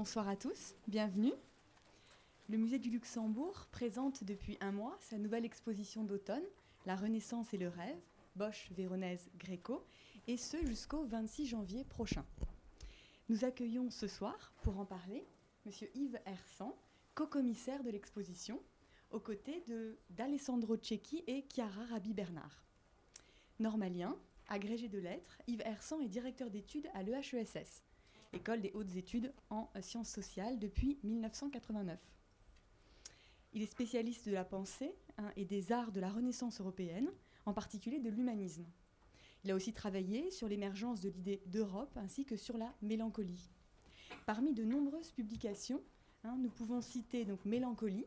bonsoir à tous, bienvenue. Le musée du Luxembourg présente depuis un mois sa nouvelle exposition d'automne, La Renaissance et le rêve, Bosch, Véronèse, Gréco, et ce jusqu'au 26 janvier prochain. Nous accueillons ce soir, pour en parler, M. Yves Hersan, co-commissaire de l'exposition, aux côtés d'Alessandro Cecchi et Chiara Rabi-Bernard. Normalien, agrégé de lettres, Yves Hersan est directeur d'études à l'EHESS, École des hautes études en sciences sociales, depuis 1989. Il est spécialiste de la pensée hein, et des arts de la Renaissance européenne, en particulier de l'humanisme. Il a aussi travaillé sur l'émergence de l'idée d'Europe ainsi que sur la mélancolie. Parmi de nombreuses publications, hein, nous pouvons citer donc Mélancolie,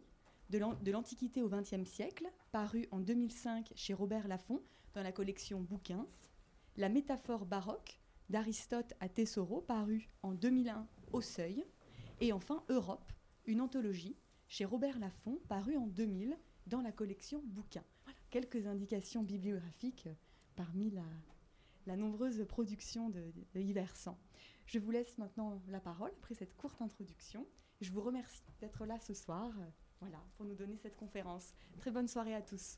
de l'Antiquité au XXe siècle, paru en 2005 chez Robert Laffont dans la collection Bouquins, La métaphore baroque d'Aristote à Tesoro, paru en 2001 au Seuil, et enfin Europe, une anthologie chez Robert Laffont, paru en 2000 dans la collection Bouquins. quelques indications bibliographiques parmi la, nombreuse production de, de Yves Je vous laisse maintenant la parole après cette courte introduction. Je vous remercie d'être là ce soir voilà, pour nous donner cette conférence. Très bonne soirée à tous.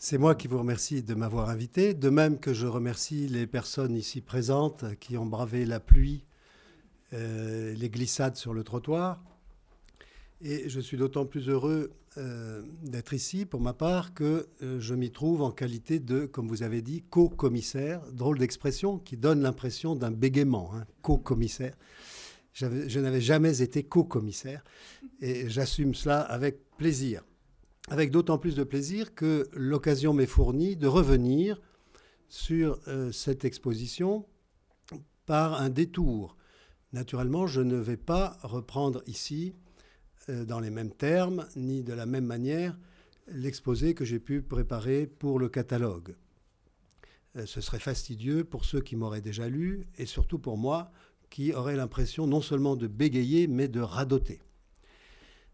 C'est moi qui vous remercie de m'avoir invité, de même que je remercie les personnes ici présentes qui ont bravé la pluie, euh, les glissades sur le trottoir. Et je suis d'autant plus heureux euh, d'être ici, pour ma part, que euh, je m'y trouve en qualité de, comme vous avez dit, co-commissaire. Drôle d'expression qui donne l'impression d'un bégaiement, hein, co-commissaire. Je n'avais jamais été co-commissaire et j'assume cela avec plaisir. Avec d'autant plus de plaisir que l'occasion m'est fournie de revenir sur euh, cette exposition par un détour. Naturellement, je ne vais pas reprendre ici, euh, dans les mêmes termes, ni de la même manière, l'exposé que j'ai pu préparer pour le catalogue. Euh, ce serait fastidieux pour ceux qui m'auraient déjà lu et surtout pour moi qui aurait l'impression non seulement de bégayer, mais de radoter.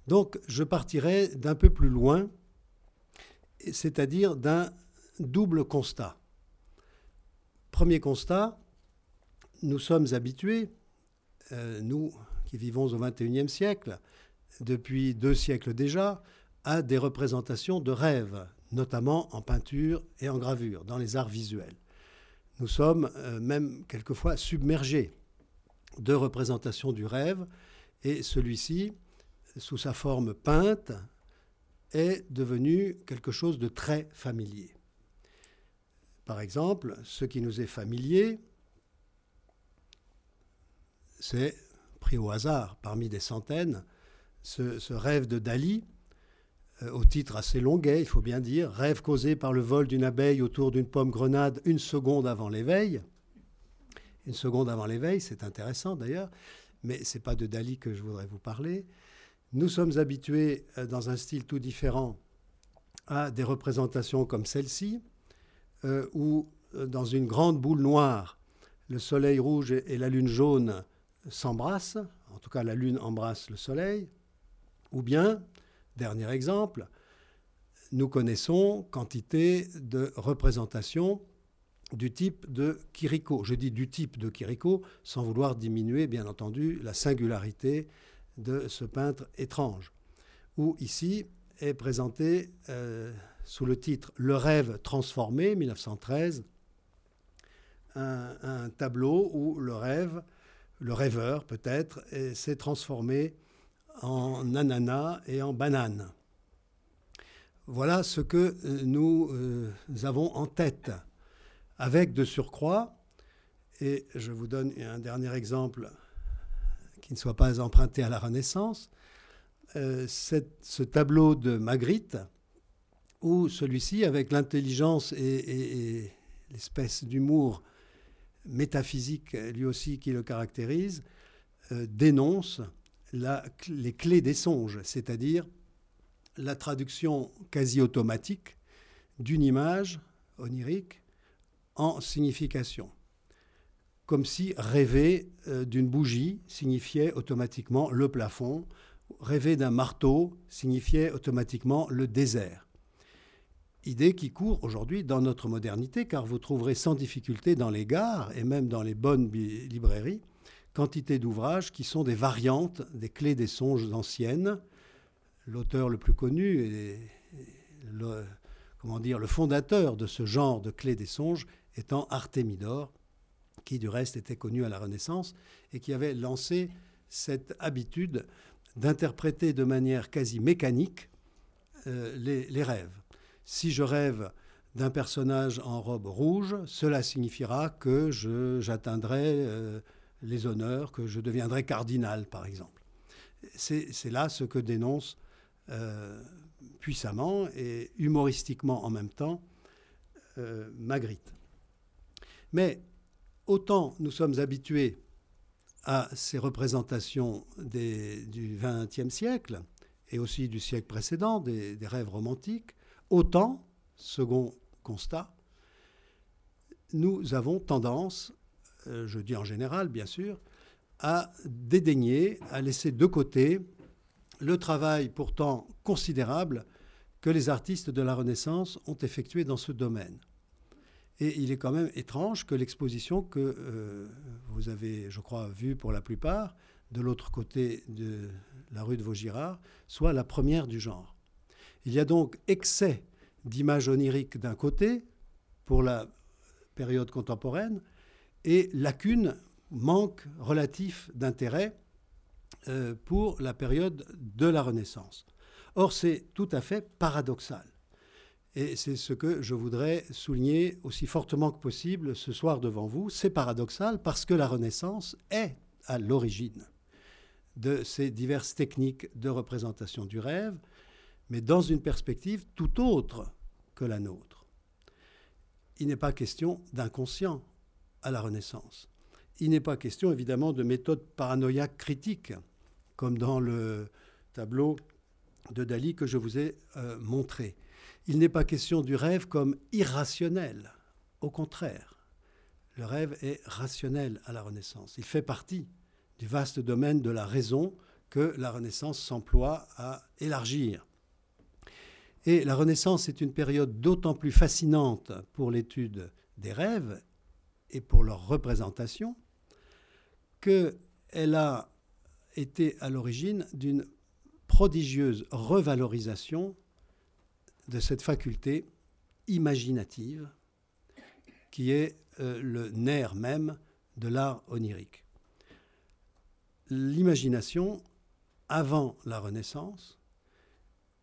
Donc je partirai d'un peu plus loin, c'est-à-dire d'un double constat. Premier constat, nous sommes habitués, euh, nous qui vivons au XXIe siècle, depuis deux siècles déjà, à des représentations de rêves, notamment en peinture et en gravure, dans les arts visuels. Nous sommes euh, même quelquefois submergés de représentation du rêve, et celui-ci, sous sa forme peinte, est devenu quelque chose de très familier. Par exemple, ce qui nous est familier, c'est, pris au hasard parmi des centaines, ce, rêve de Dali, euh, au titre assez longuet, il faut bien dire, Rêve causé par le vol d'une abeille autour d'une pomme grenade une seconde avant l'éveil une seconde avant l'éveil, c'est intéressant d'ailleurs, mais ce n'est pas de Dali que je voudrais vous parler. Nous sommes habitués, euh, dans un style tout différent, à des représentations comme celle-ci, euh, où euh, dans une grande boule noire, le soleil rouge et la lune jaune s'embrassent, en tout cas la lune embrasse le soleil, ou bien, dernier exemple, nous connaissons quantité de représentations du type de Kiriko. Je dis du type de Kiriko sans vouloir diminuer, bien entendu, la singularité de ce peintre étrange, où ici est présenté euh, sous le titre Le rêve transformé, 1913, un, tableau où le rêve, le rêveur peut-être, s'est transformé en ananas et en banane. Voilà ce que euh, nous euh, avons en tête avec de surcroît, et je vous donne un dernier exemple qui ne soit pas emprunté à la Renaissance, euh, ce tableau de Magritte, où celui-ci, avec l'intelligence et, l'espèce d'humour métaphysique lui aussi qui le caractérise, euh, dénonce les clés des songes, c'est-à-dire la traduction quasi automatique d'une image onirique en signification. Comme si rêver euh, d'une bougie signifiait automatiquement le plafond, rêver d'un marteau signifiait automatiquement le désert. Idée qui court aujourd'hui dans notre modernité, car vous trouverez sans difficulté dans les gares et même dans les bonnes librairies quantité d'ouvrages qui sont des variantes des clés des songes anciennes. L'auteur le plus connu est le, comment dire, le fondateur de ce genre de clés des songes étant Artémidore, qui du reste était connu à la Renaissance et qui avait lancé cette habitude d'interpréter de manière quasi mécanique euh, les, rêves. Si je rêve d'un personnage en robe rouge, cela signifiera que j'atteindrai euh, les honneurs, que je deviendrai cardinal, par exemple. C'est là ce que dénonce euh, puissamment et humoristiquement en même temps Magritte. Mais autant nous sommes habitués à ces représentations du XXe siècle et aussi du siècle précédent, des, rêves romantiques, autant, second constat, nous avons tendance, euh, je dis en général bien sûr, à dédaigner, à laisser de côté le travail pourtant considérable que les artistes de la Renaissance ont effectué dans ce domaine. Et il est quand même étrange que l'exposition que euh, vous avez, je crois, vue pour la plupart, de l'autre côté de la rue de Vaugirard, soit la première du genre. Il y a donc excès d'images oniriques d'un côté pour la période contemporaine et lacune, manque relatif d'intérêt euh, pour la période de la Renaissance. Or, c'est tout à fait paradoxal. Et c'est ce que je voudrais souligner aussi fortement que possible ce soir devant vous. C'est paradoxal parce que la Renaissance est à l'origine de ces diverses techniques de représentation du rêve, mais dans une perspective tout autre que la nôtre. Il n'est pas question d'inconscient à la Renaissance. Il n'est pas question évidemment de méthode paranoïaque critique, comme dans le tableau de Dali que je vous ai euh, montré. Il n'est pas question du rêve comme irrationnel. Au contraire, le rêve est rationnel à la Renaissance. Il fait partie du vaste domaine de la raison que la Renaissance s'emploie à élargir. Et la Renaissance est une période d'autant plus fascinante pour l'étude des rêves et pour leur représentation qu'elle a été à l'origine d'une prodigieuse revalorisation de cette faculté imaginative qui est euh, le nerf même de l'art onirique. L'imagination, avant la Renaissance,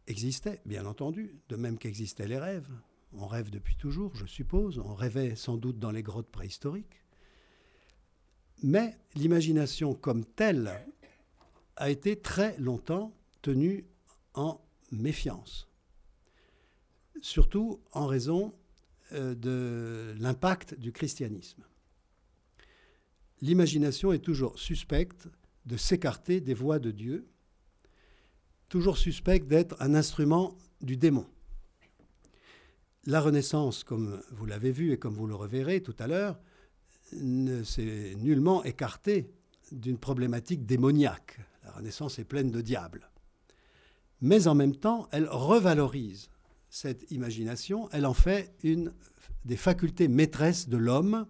existait, bien entendu, de même qu'existaient les rêves. On rêve depuis toujours, je suppose, on rêvait sans doute dans les grottes préhistoriques. Mais l'imagination comme telle a été très longtemps tenue en méfiance surtout en raison euh, de l'impact du christianisme. L'imagination est toujours suspecte de s'écarter des voies de Dieu, toujours suspecte d'être un instrument du démon. La Renaissance, comme vous l'avez vu et comme vous le reverrez tout à l'heure, ne s'est nullement écartée d'une problématique démoniaque. La Renaissance est pleine de diables. Mais en même temps, elle revalorise cette imagination, elle en fait une des facultés maîtresses de l'homme,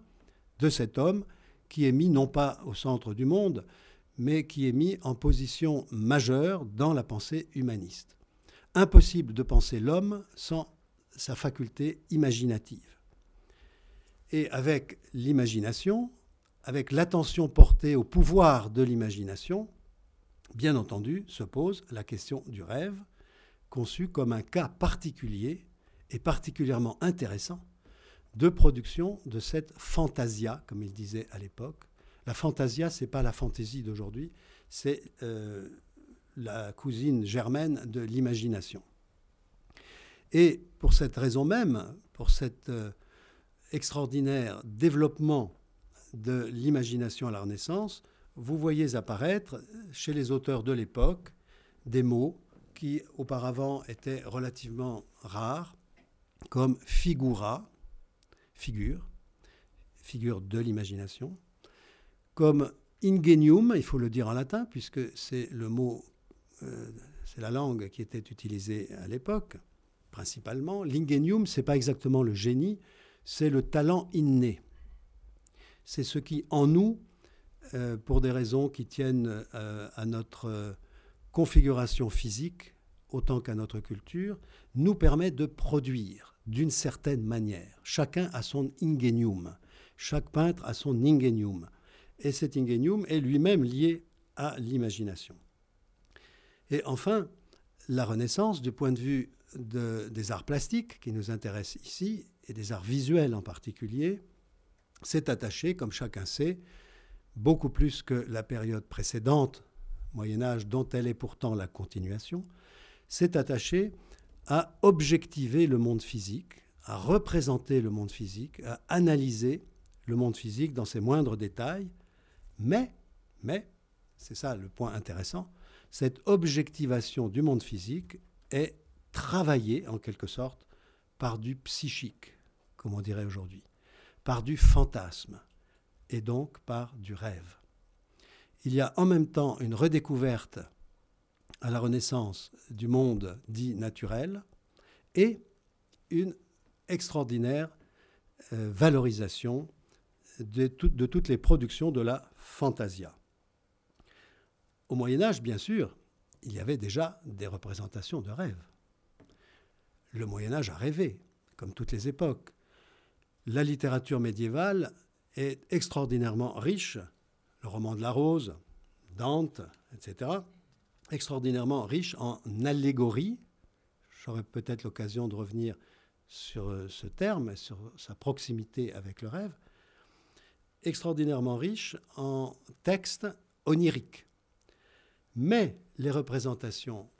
de cet homme, qui est mis non pas au centre du monde, mais qui est mis en position majeure dans la pensée humaniste. Impossible de penser l'homme sans sa faculté imaginative. Et avec l'imagination, avec l'attention portée au pouvoir de l'imagination, bien entendu, se pose la question du rêve, conçu comme un cas particulier et particulièrement intéressant de production de cette fantasia, comme il disait à l'époque. La fantasia, ce n'est pas la fantaisie d'aujourd'hui, c'est euh, la cousine germaine de l'imagination. Et pour cette raison même, pour cet euh, extraordinaire développement de l'imagination à la Renaissance, vous voyez apparaître chez les auteurs de l'époque des mots qui auparavant étaient relativement rares, comme figura, figure, figure de l'imagination, comme ingenium, il faut le dire en latin, puisque c'est le mot, euh, c'est la langue qui était utilisée à l'époque, principalement. L'ingenium, ce n'est pas exactement le génie, c'est le talent inné. C'est ce qui, en nous, euh, pour des raisons qui tiennent euh, à notre configuration physique autant qu'à notre culture, nous permet de produire d'une certaine manière. Chacun a son ingenium. Chaque peintre a son ingenium. Et cet ingenium est lui-même lié à l'imagination. Et enfin, la Renaissance, du point de vue des arts plastiques qui nous intéressent ici, et des arts visuels en particulier, s'est attachée, comme chacun sait, beaucoup plus que la période précédente, Moyen Âge, dont elle est pourtant la continuation, s'est attachée à objectiver le monde physique, à représenter le monde physique, à analyser le monde physique dans ses moindres détails, mais, mais, c'est ça le point intéressant, cette objectivation du monde physique est travaillée en quelque sorte par du psychique, comme on dirait aujourd'hui, par du fantasme et donc par du rêve. Il y a en même temps une redécouverte à la Renaissance du monde dit naturel et une extraordinaire euh, valorisation de, de toutes les productions de la fantasia. Au Moyen Âge, bien sûr, il y avait déjà des représentations de rêves. Le Moyen Âge a rêvé, comme toutes les époques. La littérature médiévale est extraordinairement riche. Le roman de la Rose, Dante, etc. Extraordinairement riche en allégories. J'aurai peut-être l'occasion de revenir sur euh, ce terme, sur sa proximité avec le rêve. Extraordinairement riche en textes oniriques. Mais les représentations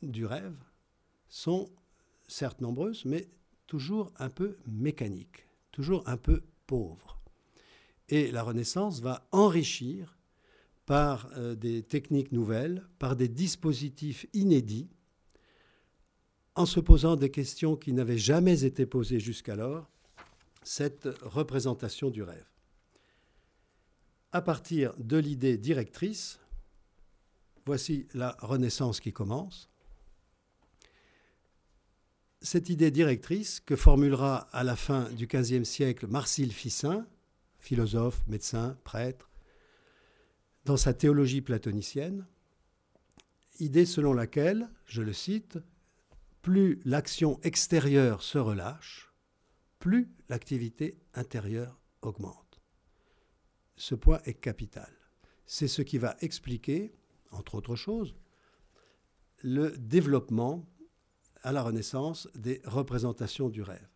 du rêve sont certes nombreuses, mais toujours un peu mécaniques, toujours un peu pauvres. Et la Renaissance va enrichir par euh, des techniques nouvelles, par des dispositifs inédits, en se posant des questions qui n'avaient jamais été posées jusqu'alors, cette représentation du rêve. À partir de l'idée directrice, voici la Renaissance qui commence cette idée directrice que formulera à la fin du XVe siècle Marcille Ficin, philosophe, médecin, prêtre, dans sa théologie platonicienne, idée selon laquelle, je le cite, plus l'action extérieure se relâche, plus l'activité intérieure augmente. Ce point est capital. C'est ce qui va expliquer, entre autres choses, le développement à la Renaissance des représentations du rêve.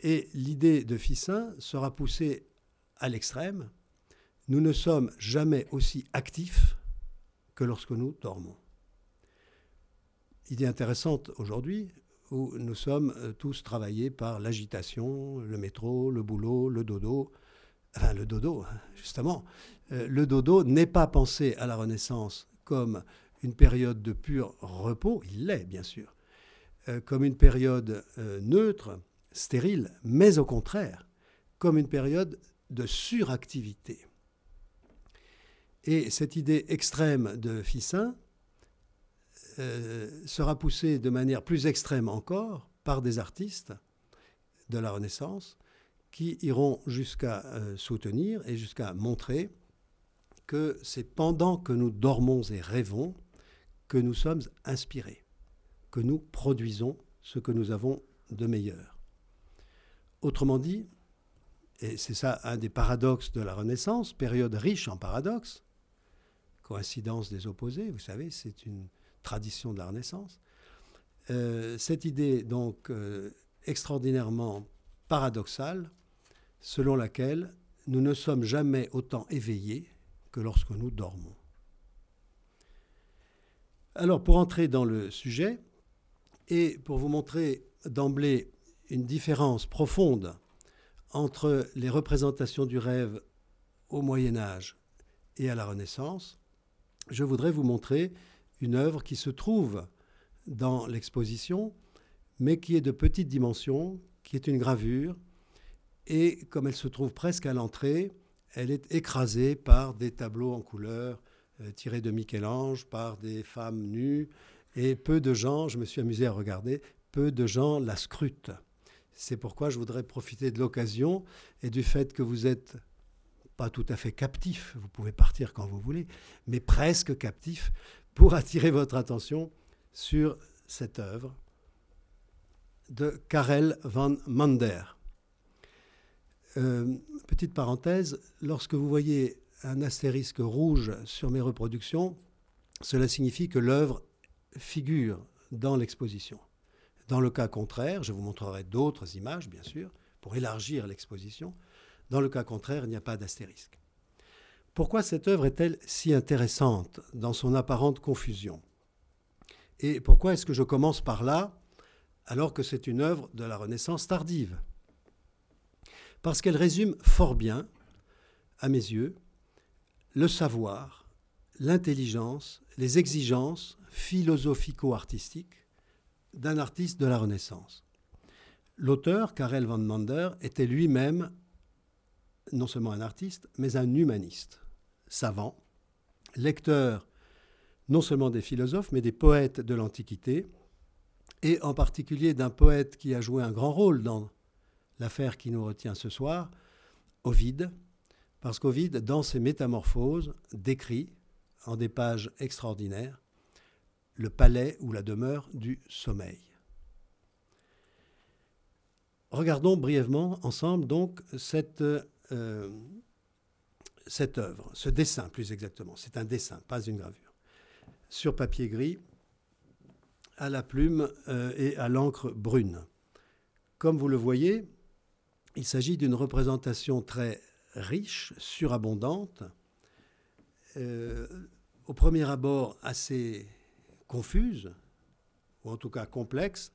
Et l'idée de Ficin sera poussée à l'extrême. Nous ne sommes jamais aussi actifs que lorsque nous dormons. Idée intéressante aujourd'hui où nous sommes euh, tous travaillés par l'agitation, le métro, le boulot, le dodo. Enfin, le dodo, justement. Euh, le dodo n'est pas pensé à la Renaissance comme une période de pur repos, il l'est bien sûr, euh, comme une période neutre, stérile, mais au contraire, comme une période de suractivité. Et cette idée extrême de Ficin euh, sera poussée de manière plus extrême encore par des artistes de la Renaissance qui iront jusqu'à soutenir et jusqu'à montrer que c'est pendant que nous dormons et rêvons que nous sommes inspirés, que nous produisons ce que nous avons de meilleur. Autrement dit, et c'est ça un des paradoxes de la Renaissance, période riche en paradoxes, coïncidence des opposés, vous savez, c'est une tradition de la Renaissance. Euh, cette idée donc euh, extraordinairement paradoxale, selon laquelle nous ne sommes jamais autant éveillés que lorsque nous dormons. Alors, pour entrer dans le sujet, et pour vous montrer d'emblée une différence profonde entre les représentations du rêve au Moyen Âge et à la Renaissance, je voudrais vous montrer une œuvre qui se trouve dans l'exposition, mais qui est de petite dimension, qui est une gravure, et comme elle se trouve presque à l'entrée, elle est écrasée par des tableaux en couleur, euh, tiré de Michel-Ange par des femmes nues. Et peu de gens, je me suis amusé à regarder, peu de gens la scrutent. C'est pourquoi je voudrais profiter de l'occasion et du fait que vous êtes pas tout à fait captif, vous pouvez partir quand vous voulez, mais presque captif, pour attirer votre attention sur cette œuvre de Karel van Mander. Euh, petite parenthèse, lorsque vous voyez un astérisque rouge sur mes reproductions, cela signifie que l'œuvre figure dans l'exposition. Dans le cas contraire, je vous montrerai d'autres images, bien sûr, pour élargir l'exposition. Dans le cas contraire, il n'y a pas d'astérisque. Pourquoi cette œuvre est-elle si intéressante dans son apparente confusion? Et pourquoi est-ce que je commence par là alors que c'est une œuvre de la Renaissance tardive? Parce qu'elle résume fort bien, à mes yeux, le savoir, l'intelligence, les exigences philosophico-artistiques d'un artiste de la Renaissance. L'auteur, Karel van Mander, était lui-même non seulement un artiste, mais un humaniste, savant, lecteur non seulement des philosophes, mais des poètes de l'Antiquité, et en particulier d'un poète qui a joué un grand rôle dans l'affaire qui nous retient ce soir, Ovide, parce qu'Ovide, dans ses Métamorphoses, décrit, en des pages extraordinaires, le palais ou la demeure du sommeil. Regardons brièvement ensemble donc cette, euh, cette œuvre, ce dessin plus exactement. C'est un dessin, pas une gravure. Sur papier gris, à la plume euh, et à l'encre brune. Comme vous le voyez, il s'agit d'une représentation très riche, surabondante, euh, au premier abord assez confuse, ou en tout cas complexe,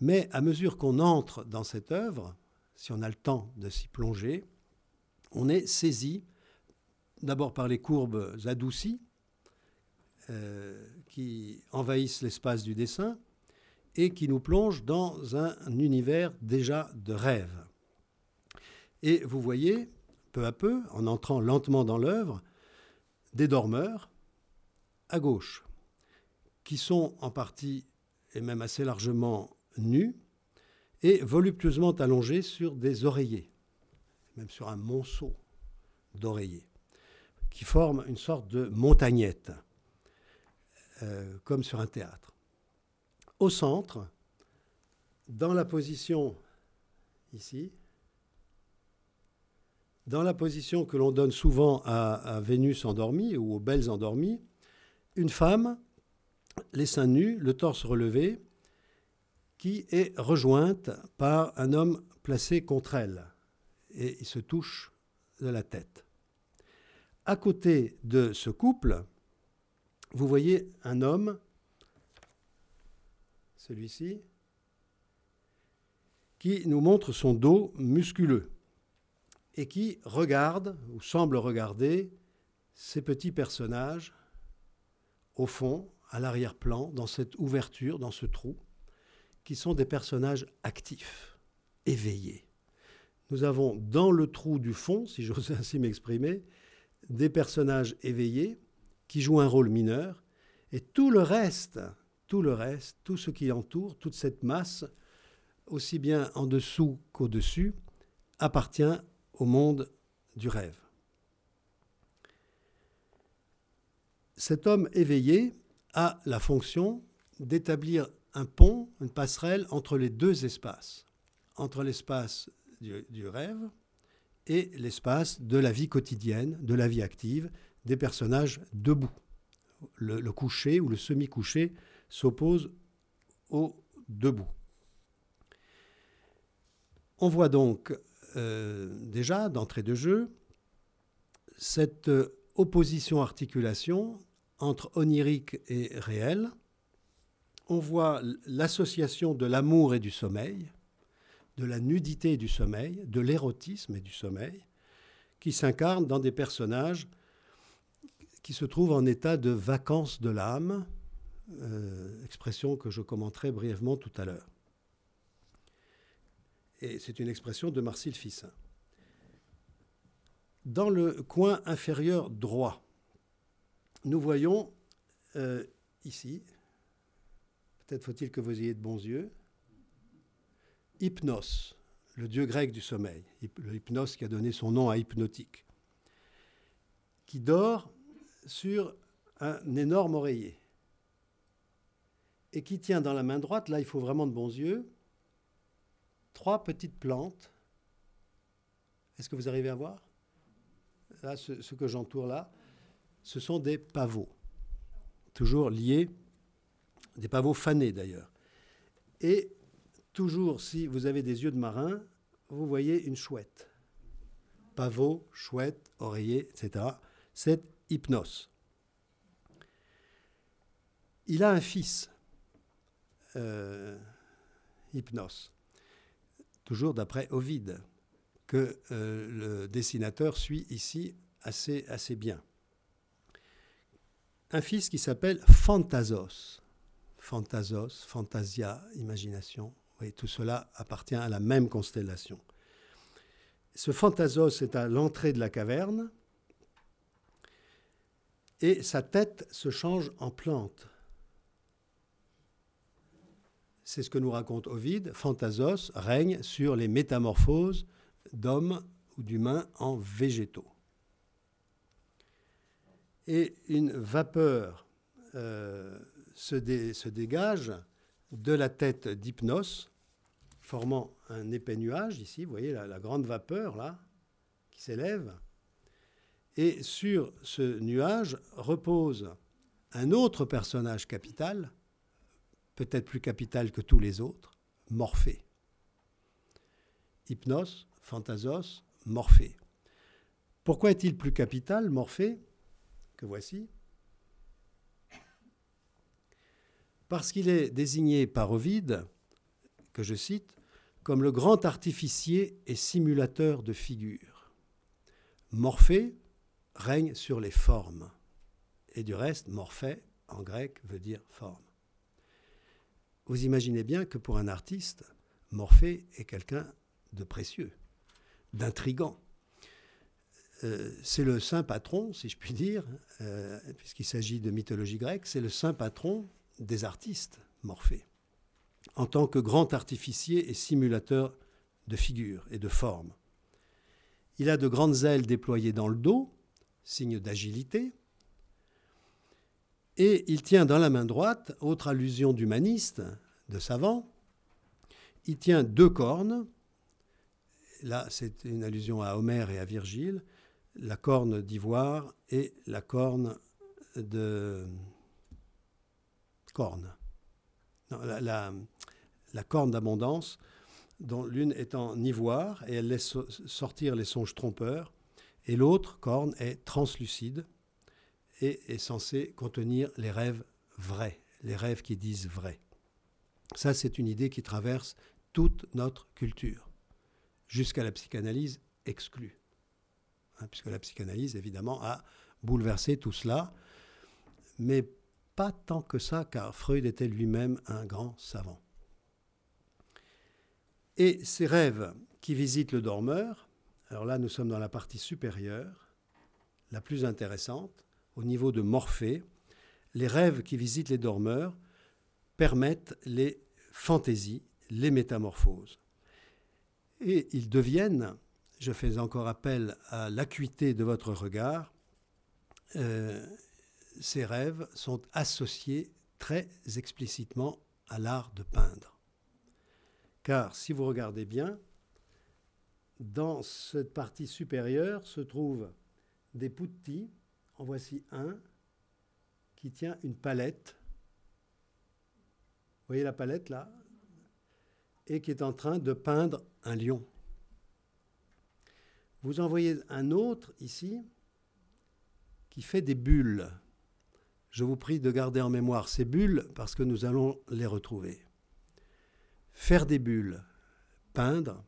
mais à mesure qu'on entre dans cette œuvre, si on a le temps de s'y plonger, on est saisi d'abord par les courbes adoucies euh, qui envahissent l'espace du dessin et qui nous plongent dans un univers déjà de rêve. Et vous voyez, peu à peu, en entrant lentement dans l'œuvre, des dormeurs à gauche, qui sont en partie et même assez largement nus et voluptueusement allongés sur des oreillers, même sur un monceau d'oreillers, qui forment une sorte de montagnette. Euh, comme sur un théâtre. Au centre, dans la position ici, dans la position que l'on donne souvent à, Vénus endormie ou aux belles endormies, une femme, les seins nus, le torse relevé, qui est rejointe par un homme placé contre elle, et il se touche de la tête. À côté de ce couple, vous voyez un homme, celui-ci, qui nous montre son dos musculeux et qui regarde ou semble regarder ces petits personnages au fond, à l'arrière-plan, dans cette ouverture, dans ce trou, qui sont des personnages actifs, éveillés. Nous avons dans le trou du fond, si j'ose ainsi m'exprimer, des personnages éveillés qui joue un rôle mineur, et tout le reste, tout le reste, tout ce qui entoure, toute cette masse, aussi bien en dessous qu'au-dessus, appartient au monde du rêve. Cet homme éveillé a la fonction d'établir un pont, une passerelle entre les deux espaces, entre l'espace du, rêve et l'espace de la vie quotidienne, de la vie active, des personnages debout. Le, couché ou le semi-couché s'oppose au debout. On voit donc euh, déjà d'entrée de jeu cette opposition-articulation entre onirique et réel. On voit l'association de l'amour et du sommeil, de la nudité du sommeil, de l'érotisme et du sommeil, qui s'incarnent dans des personnages qui se trouve en état de vacances de l'âme, euh, expression que je commenterai brièvement tout à l'heure. Et c'est une expression de Marcille Fissin. Dans le coin inférieur droit, nous voyons euh, ici, peut-être faut-il que vous ayez de bons yeux, Hypnos, le dieu grec du sommeil, le hypnos qui a donné son nom à hypnotique. qui dort sur un énorme oreiller et qui tient dans la main droite, là il faut vraiment de bons yeux, trois petites plantes. Est-ce que vous arrivez à voir? Là, ce, que j'entoure là, ce sont des pavots, toujours liés, des pavots fanés d'ailleurs. Et toujours, si vous avez des yeux de marin, vous voyez une chouette. Pavot, chouette, oreiller, etc. C'est Hypnos. Il a un fils, euh, Hypnos, toujours d'après Ovide, que euh, le dessinateur suit ici assez, assez bien. Un fils qui s'appelle Phantasos. Phantasos, Fantasia, imagination. Oui, tout cela appartient à la même constellation. Ce Phantasos est à l'entrée de la caverne et sa tête se change en plante. C'est ce que nous raconte Ovide. Phantasos règne sur les métamorphoses d'hommes ou d'humains en végétaux. Et une vapeur euh, se, dégage de la tête d'Hypnos, formant un épais nuage ici, vous voyez la, grande vapeur là, qui s'élève. Et sur ce nuage repose un autre personnage capital, peut-être plus capital que tous les autres, Morphée. Hypnos, Phantasos, Morphée. Pourquoi est-il plus capital, Morphée, que voici? Parce qu'il est désigné par Ovide, que je cite, comme le grand artificier et simulateur de figures. Morphée règne sur les formes. Et du reste, morphée, en grec, veut dire forme. Vous imaginez bien que pour un artiste, Morphée est quelqu'un de précieux, d'intrigant. Euh, c'est le saint patron, si je puis dire, euh, puisqu'il s'agit de mythologie grecque, c'est le saint patron des artistes, Morphée, en tant que grand artificier et simulateur de figures et de formes. Il a de grandes ailes déployées dans le dos, signe d'agilité, et il tient dans la main droite, autre allusion d'humaniste, de savant, il tient deux cornes. Là, c'est une allusion à Homère et à Virgile, la corne d'ivoire et la corne de corne. La, corne d'abondance, dont l'une est en ivoire et elle laisse sortir les songes trompeurs, et l'autre corne est translucide et est censé contenir les rêves vrais, les rêves qui disent vrai. Ça, c'est une idée qui traverse toute notre culture, jusqu'à la psychanalyse exclue. Hein, puisque la psychanalyse, évidemment, a bouleversé tout cela, mais pas tant que ça, car Freud était lui-même un grand savant. Et ces rêves qui visitent le dormeur, alors là nous sommes dans la partie supérieure, la plus intéressante, au niveau de Morphée, les rêves qui visitent les dormeurs permettent les fantaisies, les métamorphoses. Et ils deviennent, je fais encore appel à l'acuité de votre regard, euh, ces rêves sont associés très explicitement à l'art de peindre. Car si vous regardez bien, dans cette partie supérieure se trouvent des putti, en voici un qui tient une palette. Vous voyez la palette là? Et qui est en train de peindre un lion. Vous en voyez un autre ici qui fait des bulles. Je vous prie de garder en mémoire ces bulles parce que nous allons les retrouver. Faire des bulles, peindre,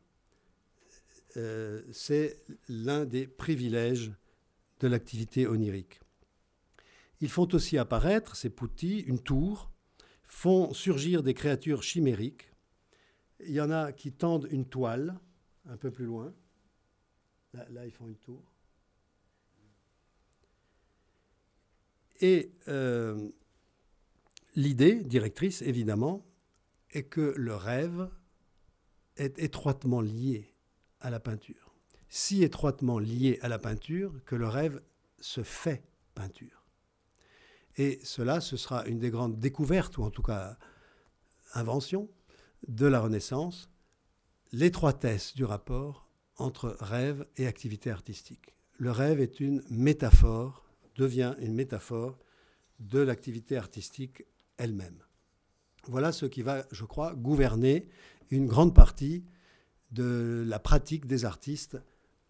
euh, c'est l'un des privilèges de l'activité onirique. Ils font aussi apparaître, ces poutis, une tour, font surgir des créatures chimériques. Il y en a qui tendent une toile un peu plus loin. Là, ils font une tour. Et euh, l'idée directrice, évidemment, est que le rêve est étroitement lié à la peinture si étroitement lié à la peinture que le rêve se fait peinture. Et cela, ce sera une des grandes découvertes, ou en tout cas inventions, de la Renaissance, l'étroitesse du rapport entre rêve et activité artistique. Le rêve est une métaphore, devient une métaphore de l'activité artistique elle-même. Voilà ce qui va, je crois, gouverner une grande partie de la pratique des artistes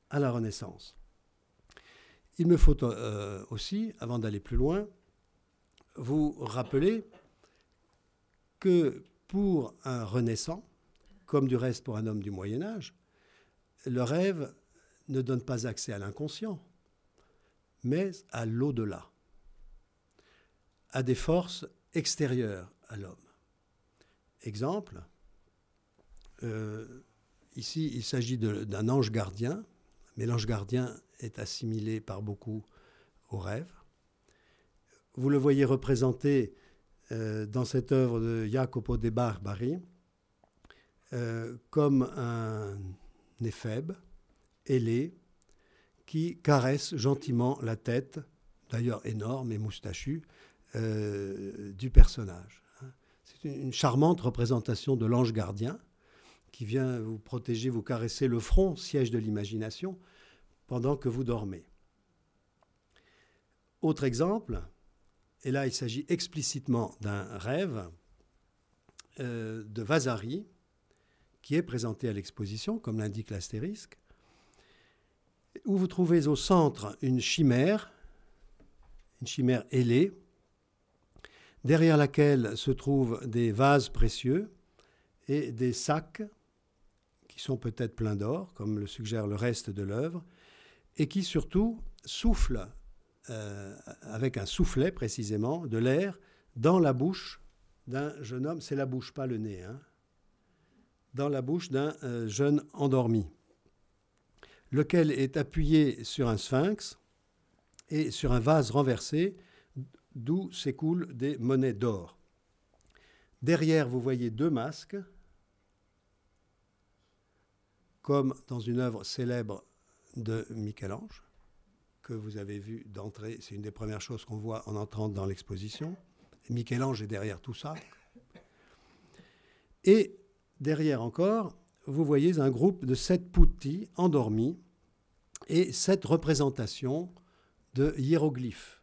à la Renaissance. Il me faut euh, aussi, avant d'aller plus loin, vous rappeler que pour un renaissant, comme du reste pour un homme du Moyen Âge, le rêve ne donne pas accès à l'inconscient, mais à l'au-delà, à des forces extérieures à l'homme. Exemple, euh, ici il s'agit d'un ange gardien, mais l'ange gardien est assimilé par beaucoup au rêve. Vous le voyez représenté euh, dans cette œuvre de Jacopo de Barbari euh, comme un éphèbe ailé qui caresse gentiment la tête, d'ailleurs énorme et moustachue, euh, du personnage. C'est une charmante représentation de l'ange gardien qui vient vous protéger, vous caresser le front, siège de l'imagination, pendant que vous dormez. Autre exemple, et là il s'agit explicitement d'un rêve euh, de Vasari, qui est présenté à l'exposition, comme l'indique l'astérisque, où vous trouvez au centre une chimère, une chimère ailée, derrière laquelle se trouvent des vases précieux et des sacs qui sont peut-être pleins d'or, comme le suggère le reste de l'œuvre, et qui surtout souffle, euh, avec un soufflet précisément, de l'air dans la bouche d'un jeune homme, c'est la bouche, pas le nez, hein, dans la bouche d'un euh, jeune endormi, lequel est appuyé sur un sphinx et sur un vase renversé d'où s'écoulent des monnaies d'or. Derrière, vous voyez deux masques, comme dans une œuvre célèbre de Michel-Ange, que vous avez vu d'entrée. C'est une des premières choses qu'on voit en entrant dans l'exposition. Michel-Ange est derrière tout ça. Et derrière encore, vous voyez un groupe de sept putti endormis et sept représentations de hiéroglyphes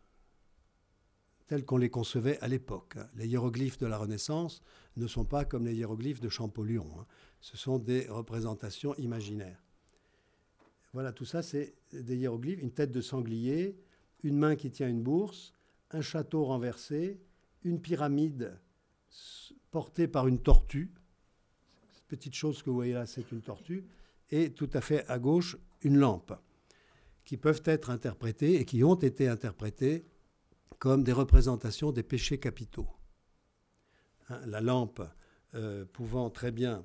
tels qu'on les concevait à l'époque. Les hiéroglyphes de la Renaissance ne sont pas comme les hiéroglyphes de Champollion. Hein. Ce sont des représentations imaginaires. Voilà, tout ça, c'est des hiéroglyphes. Une tête de sanglier, une main qui tient une bourse, un château renversé, une pyramide portée par une tortue. Petite chose que vous voyez là, c'est une tortue. Et tout à fait à gauche, une lampe, qui peuvent être interprétées et qui ont été interprétées comme des représentations des péchés capitaux. Hein, la lampe euh, pouvant très bien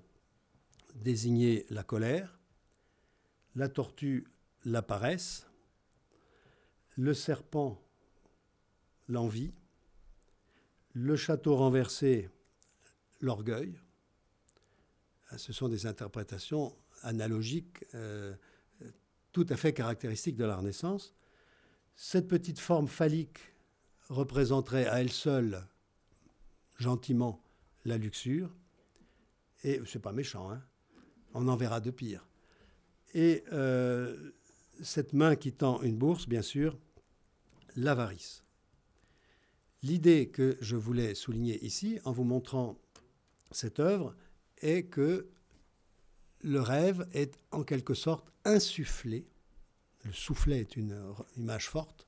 désigner la colère, la tortue la paresse, le serpent l'envie, le château renversé l'orgueil. Ce sont des interprétations analogiques euh, tout à fait caractéristiques de la Renaissance. Cette petite forme phallique représenterait à elle seule gentiment la luxure. Et c'est pas méchant, hein on en verra de pire. Et euh, cette main qui tend une bourse, bien sûr, l'avarice. L'idée que je voulais souligner ici, en vous montrant cette œuvre, est que le rêve est en quelque sorte insufflé, le soufflet est une image forte,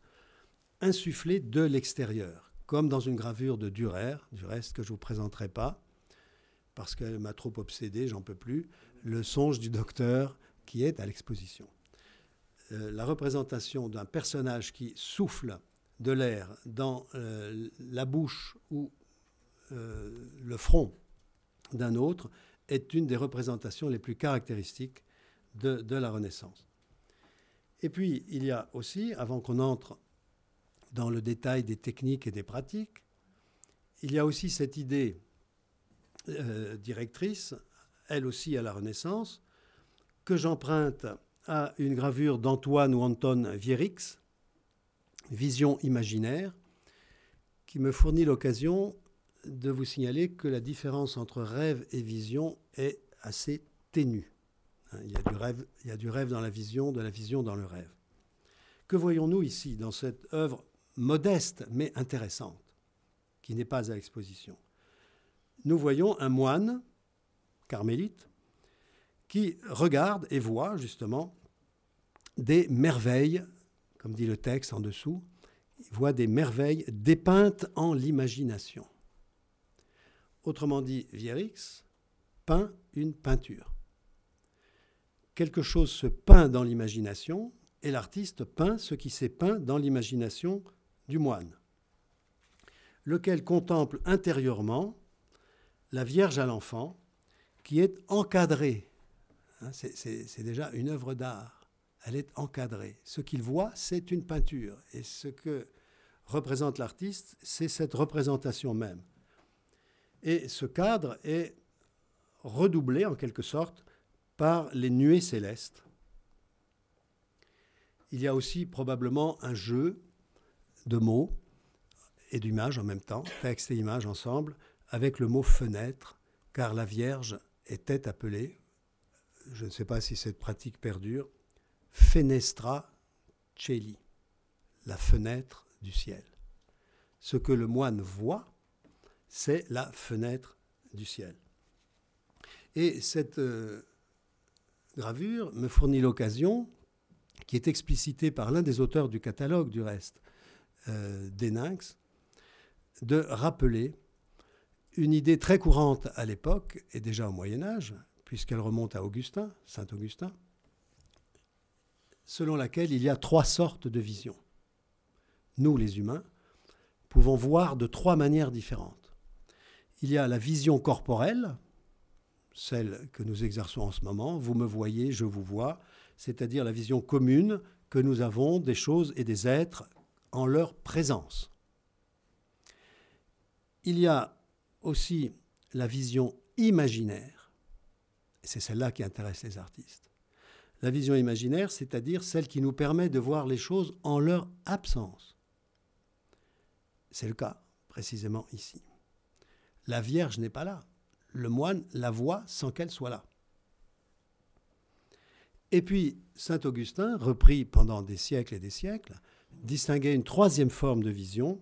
insufflé de l'extérieur, comme dans une gravure de Durer, du reste que je ne vous présenterai pas, parce qu'elle m'a trop obsédé, j'en peux plus, le songe du docteur qui est à l'exposition. Euh, la représentation d'un personnage qui souffle de l'air dans euh, la bouche ou euh, le front d'un autre est une des représentations les plus caractéristiques de, la Renaissance. Et puis, il y a aussi, avant qu'on entre dans le détail des techniques et des pratiques, il y a aussi cette idée directrice elle aussi à la Renaissance, que j'emprunte à une gravure d'Antoine ou Anton Vierix, vision imaginaire, qui me fournit l'occasion de vous signaler que la différence entre rêve et vision est assez ténue. Hein, il y, a du rêve, il y a du rêve dans la vision, de la vision dans le rêve. Que voyons-nous ici dans cette œuvre modeste mais intéressante, qui n'est pas à l'exposition Nous voyons un moine carmélite qui regarde et voit justement des merveilles, comme dit le texte en dessous, il voit des merveilles dépeintes en l'imagination. Autrement dit, Vierix peint une peinture. Quelque chose se peint dans l'imagination et l'artiste peint ce qui s'est peint dans l'imagination du moine, lequel contemple intérieurement la Vierge à l'enfant qui est encadrée. Hein, c'est déjà une œuvre d'art. Elle est encadrée. Ce qu'il voit, c'est une peinture. Et ce que représente l'artiste, c'est cette représentation même. Et ce cadre est redoublé en quelque sorte par les nuées célestes. Il y a aussi probablement un jeu de mots et d'images en même temps, texte et images ensemble, avec le mot fenêtre, car la Vierge était appelée, je ne sais pas si cette pratique perdure, fenestra celi, la fenêtre du ciel. Ce que le moine voit, c'est la fenêtre du ciel. Et cette euh, gravure me fournit l'occasion, qui est explicitée par l'un des auteurs du catalogue du reste, euh, de rappeler une idée très courante à l'époque, et déjà au Moyen Âge, puisqu'elle remonte à Augustin, Saint Augustin, selon laquelle il y a trois sortes de visions. Nous, les humains, pouvons voir de trois manières différentes. Il y a la vision corporelle, celle que nous exerçons en ce moment. Vous me voyez, je vous vois, c'est-à-dire la vision commune que nous avons des choses et des êtres en leur présence. Il y a aussi la vision imaginaire, c'est celle-là qui intéresse les artistes. La vision imaginaire, c'est-à-dire celle qui nous permet de voir les choses en leur absence. C'est le cas précisément ici. La Vierge n'est pas là. Le moine la voit sans qu'elle soit là. Et puis, Saint Augustin, repris pendant des siècles et des siècles, distinguait une troisième forme de vision,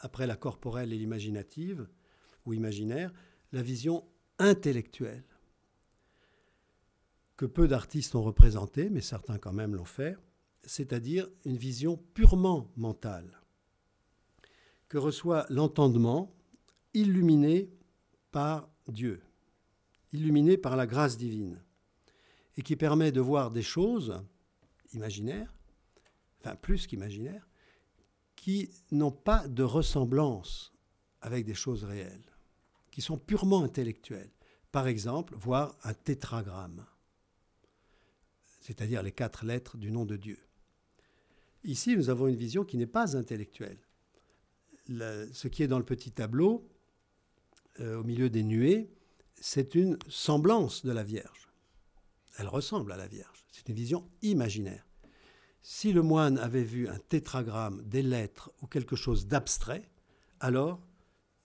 après la corporelle et l'imaginative, ou imaginaire, la vision intellectuelle, que peu d'artistes ont représentée, mais certains quand même l'ont fait, c'est-à-dire une vision purement mentale, que reçoit l'entendement illuminé par Dieu, illuminé par la grâce divine, et qui permet de voir des choses imaginaires, enfin plus qu'imaginaires, qui n'ont pas de ressemblance avec des choses réelles, qui sont purement intellectuelles. Par exemple, voir un tétragramme, c'est-à-dire les quatre lettres du nom de Dieu. Ici, nous avons une vision qui n'est pas intellectuelle. ce qui est dans le petit tableau euh, au milieu des nuées, c'est une semblance de la Vierge. Elle ressemble à la Vierge. C'est une vision imaginaire. Si le moine avait vu un tétragramme, des lettres ou quelque chose d'abstrait, alors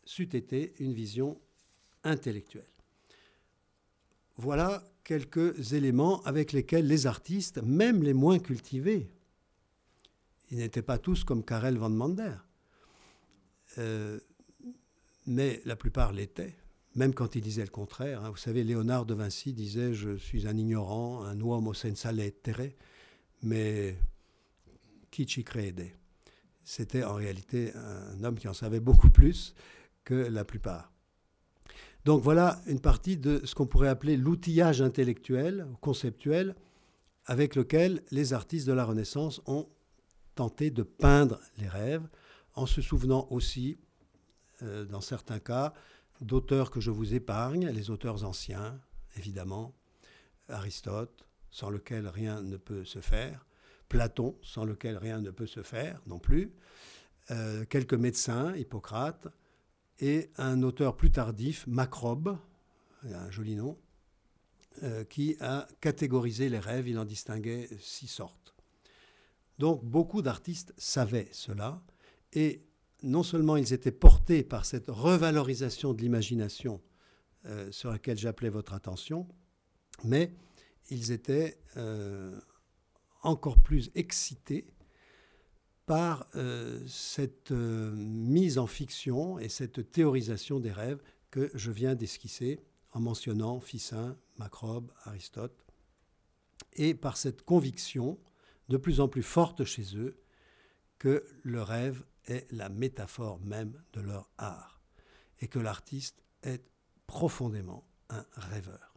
c'eût été une vision intellectuelle. Voilà quelques éléments avec lesquels les artistes, même les moins cultivés, ils n'étaient pas tous comme Karel van Mander, euh, mais la plupart l'étaient, même quand ils disaient le contraire. Hein. Vous savez, Léonard de Vinci disait Je suis un ignorant, un uomo senza lettere, mais qui ci crede? C'était en réalité un homme qui en savait beaucoup plus que la plupart. Donc voilà une partie de ce qu'on pourrait appeler l'outillage intellectuel, conceptuel, avec lequel les artistes de la Renaissance ont tenté de peindre les rêves, en se souvenant aussi euh, dans certains cas, d'auteurs que je vous épargne, les auteurs anciens, évidemment, Aristote, sans lequel rien ne peut se faire, Platon, sans lequel rien ne peut se faire non plus, euh, quelques médecins, Hippocrate, et un auteur plus tardif, Macrobe, un joli nom, euh, qui a catégorisé les rêves, il en distinguait six sortes. Donc beaucoup d'artistes savaient cela et non seulement ils étaient portés par cette revalorisation de l'imagination euh, sur laquelle j'appelais votre attention, mais ils étaient euh, encore plus excités par euh, cette mise en fiction et cette théorisation des rêves que je viens d'esquisser en mentionnant Ficin, Macrobe, Aristote, et par cette conviction de plus en plus forte chez eux que le rêve est la métaphore même de leur art et que l'artiste est profondément un rêveur.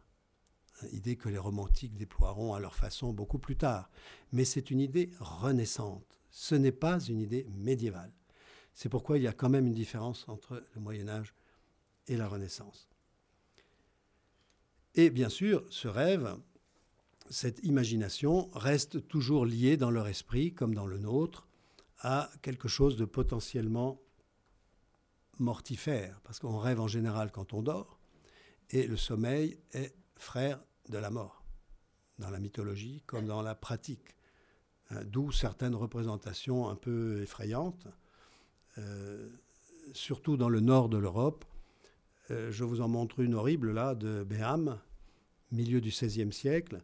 Une idée que les romantiques déploieront à leur façon beaucoup plus tard. Mais c'est une idée renaissante. Ce n'est pas une idée médiévale. C'est pourquoi il y a quand même une différence entre le Moyen Âge et la Renaissance. Et bien sûr, ce rêve, cette imagination reste toujours liée dans leur esprit, comme dans le nôtre, à quelque chose de potentiellement mortifère, parce qu'on rêve en général quand on dort, et le sommeil est frère de la mort, dans la mythologie comme dans la pratique, hein, d'où certaines représentations un peu effrayantes, euh, surtout dans le nord de l'Europe, euh, je vous en montre une horrible là de Béham, milieu du XVIe siècle,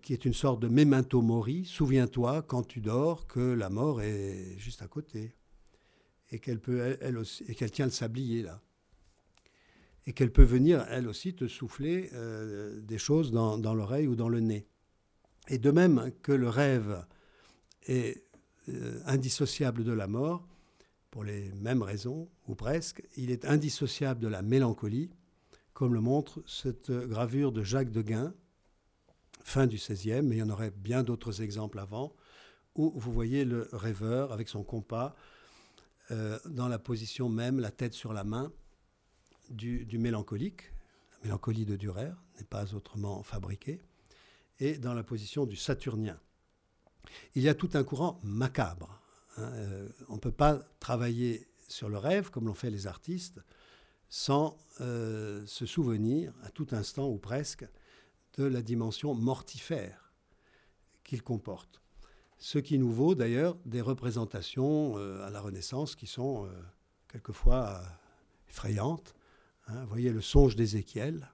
qui est une sorte de memento mori. Souviens-toi quand tu dors que la mort est juste à côté et qu'elle peut elle aussi qu'elle tient le sablier là et qu'elle peut venir elle aussi te souffler euh, des choses dans, l'oreille ou dans le nez. Et de même que le rêve est indissociable de la mort, pour les mêmes raisons, ou presque, il est indissociable de la mélancolie, comme le montre cette gravure de Jacques Deguin, fin du XVIe, mais il y en aurait bien d'autres exemples avant, où vous voyez le rêveur avec son compas euh, dans la position même, la tête sur la main, du, mélancolique. La mélancolie de Durer n'est pas autrement fabriquée, et dans la position du saturnien. Il y a tout un courant macabre Hein, euh, on ne peut pas travailler sur le rêve comme l'ont fait les artistes sans euh, se souvenir à tout instant ou presque de la dimension mortifère qu'il comporte. Ce qui nous vaut d'ailleurs des représentations euh, à la Renaissance qui sont quelquefois effrayantes. Hein. voyez le songe d'Ézéchiel,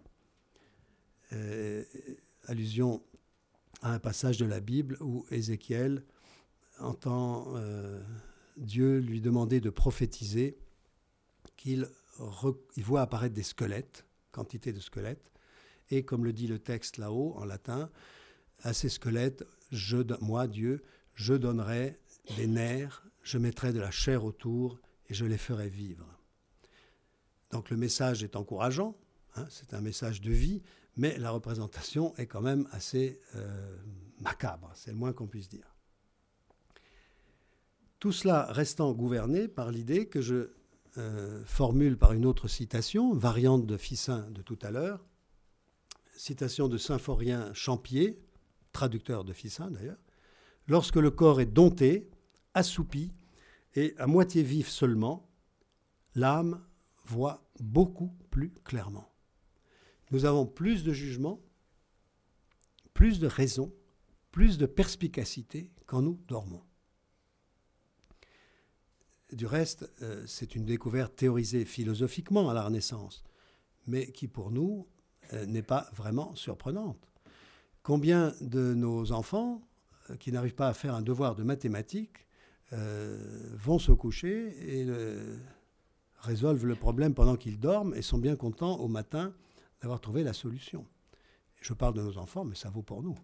allusion à un passage de la Bible où Ézéchiel entend euh, Dieu lui demander de prophétiser qu'il voit apparaître des squelettes, quantité de squelettes, et comme le dit le texte là-haut en latin, à ces squelettes, moi, Dieu, je donnerai des nerfs, je mettrai de la chair autour et je les ferai vivre. Donc le message est encourageant, hein, c'est un message de vie, mais la représentation est quand même assez euh, macabre, c'est le moins qu'on puisse dire. Tout cela restant gouverné par l'idée que je euh, formule par une autre citation, variante de Ficin de tout à l'heure, citation de Symphorien Champier, traducteur de Ficin d'ailleurs, lorsque le corps est dompté, assoupi et à moitié vif seulement, l'âme voit beaucoup plus clairement. Nous avons plus de jugement, plus de raison, plus de perspicacité quand nous dormons. Du reste, euh, c'est une découverte théorisée philosophiquement à la Renaissance, mais qui pour nous n'est pas vraiment surprenante. Combien de nos enfants euh, qui n'arrivent pas à faire un devoir de mathématiques vont se coucher et résolvent le problème pendant qu'ils dorment et sont bien contents au matin d'avoir trouvé la solution? Je parle de nos enfants, mais ça vaut pour nous.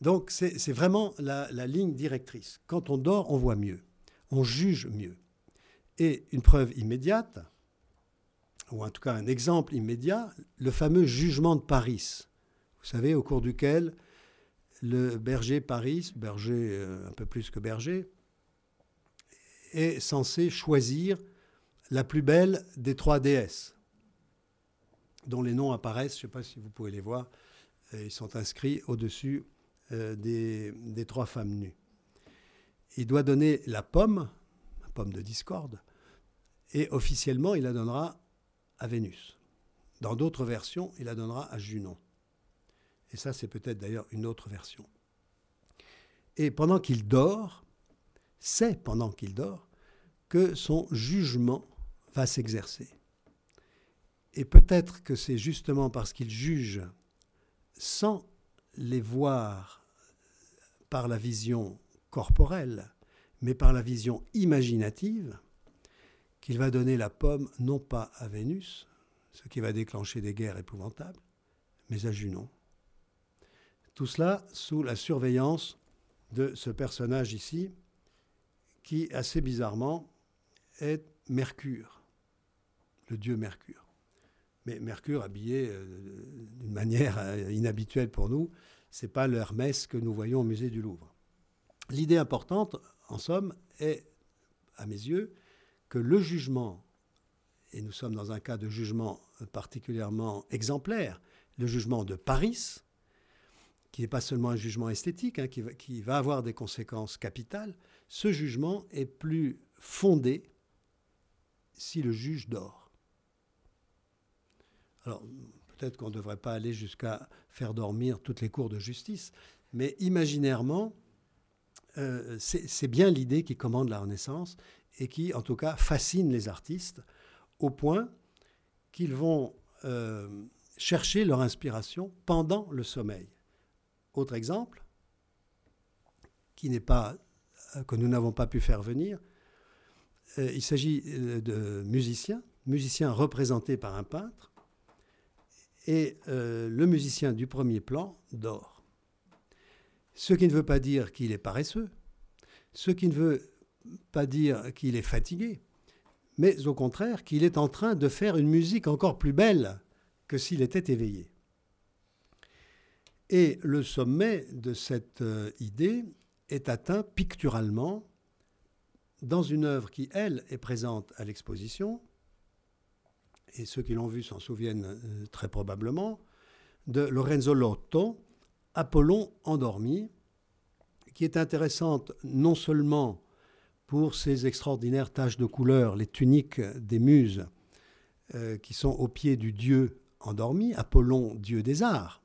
Donc c'est vraiment la ligne directrice. Quand on dort, on voit mieux on juge mieux. Et une preuve immédiate, ou en tout cas un exemple immédiat, le fameux jugement de Paris. Vous savez, au cours duquel le berger Paris, berger euh, un peu plus que berger, est censé choisir la plus belle des trois déesses, dont les noms apparaissent, je ne sais pas si vous pouvez les voir, euh, ils sont inscrits au-dessus euh, des, des trois femmes nues il doit donner la pomme, la pomme de discorde, et officiellement, il la donnera à Vénus. Dans d'autres versions, il la donnera à Junon. Et ça, c'est peut-être d'ailleurs une autre version. Et pendant qu'il dort, c'est pendant qu'il dort que son jugement va s'exercer. Et peut-être que c'est justement parce qu'il juge sans les voir par la vision corporelle, mais par la vision imaginative, qu'il va donner la pomme non pas à Vénus, ce qui va déclencher des guerres épouvantables, mais à Junon. Tout cela sous la surveillance de ce personnage ici, qui, assez bizarrement, est Mercure, le dieu Mercure. Mais Mercure habillé euh, d'une manière euh, inhabituelle pour nous, ce n'est pas le Hermès que nous voyons au musée du Louvre. L'idée importante, en somme, est, à mes yeux, que le jugement, et nous sommes dans un cas de jugement particulièrement exemplaire, le jugement de Paris, qui n'est pas seulement un jugement esthétique, hein, qui, va, avoir des conséquences capitales, ce jugement est plus fondé si le juge dort. Alors, peut-être qu'on ne devrait pas aller jusqu'à faire dormir toutes les cours de justice, mais imaginairement, euh, c'est bien l'idée qui commande la Renaissance et qui, en tout cas, fascine les artistes au point qu'ils vont euh, chercher leur inspiration pendant le sommeil. Autre exemple, qui n'est pas euh, que nous n'avons pas pu faire venir, euh, il s'agit de musiciens, musiciens représentés par un peintre, et le musicien du premier plan dort. Ce qui ne veut pas dire qu'il est paresseux, ce qui ne veut pas dire qu'il est fatigué, mais au contraire qu'il est en train de faire une musique encore plus belle que s'il était éveillé. Et le sommet de cette idée est atteint picturalement dans une œuvre qui, elle, est présente à l'exposition, et ceux qui l'ont vue s'en souviennent euh, très probablement, de Lorenzo Lotto, Apollon endormi, qui est intéressante non seulement pour ses extraordinaires taches de couleur, les tuniques des muses, euh, qui sont au pied du dieu endormi, Apollon, dieu des arts.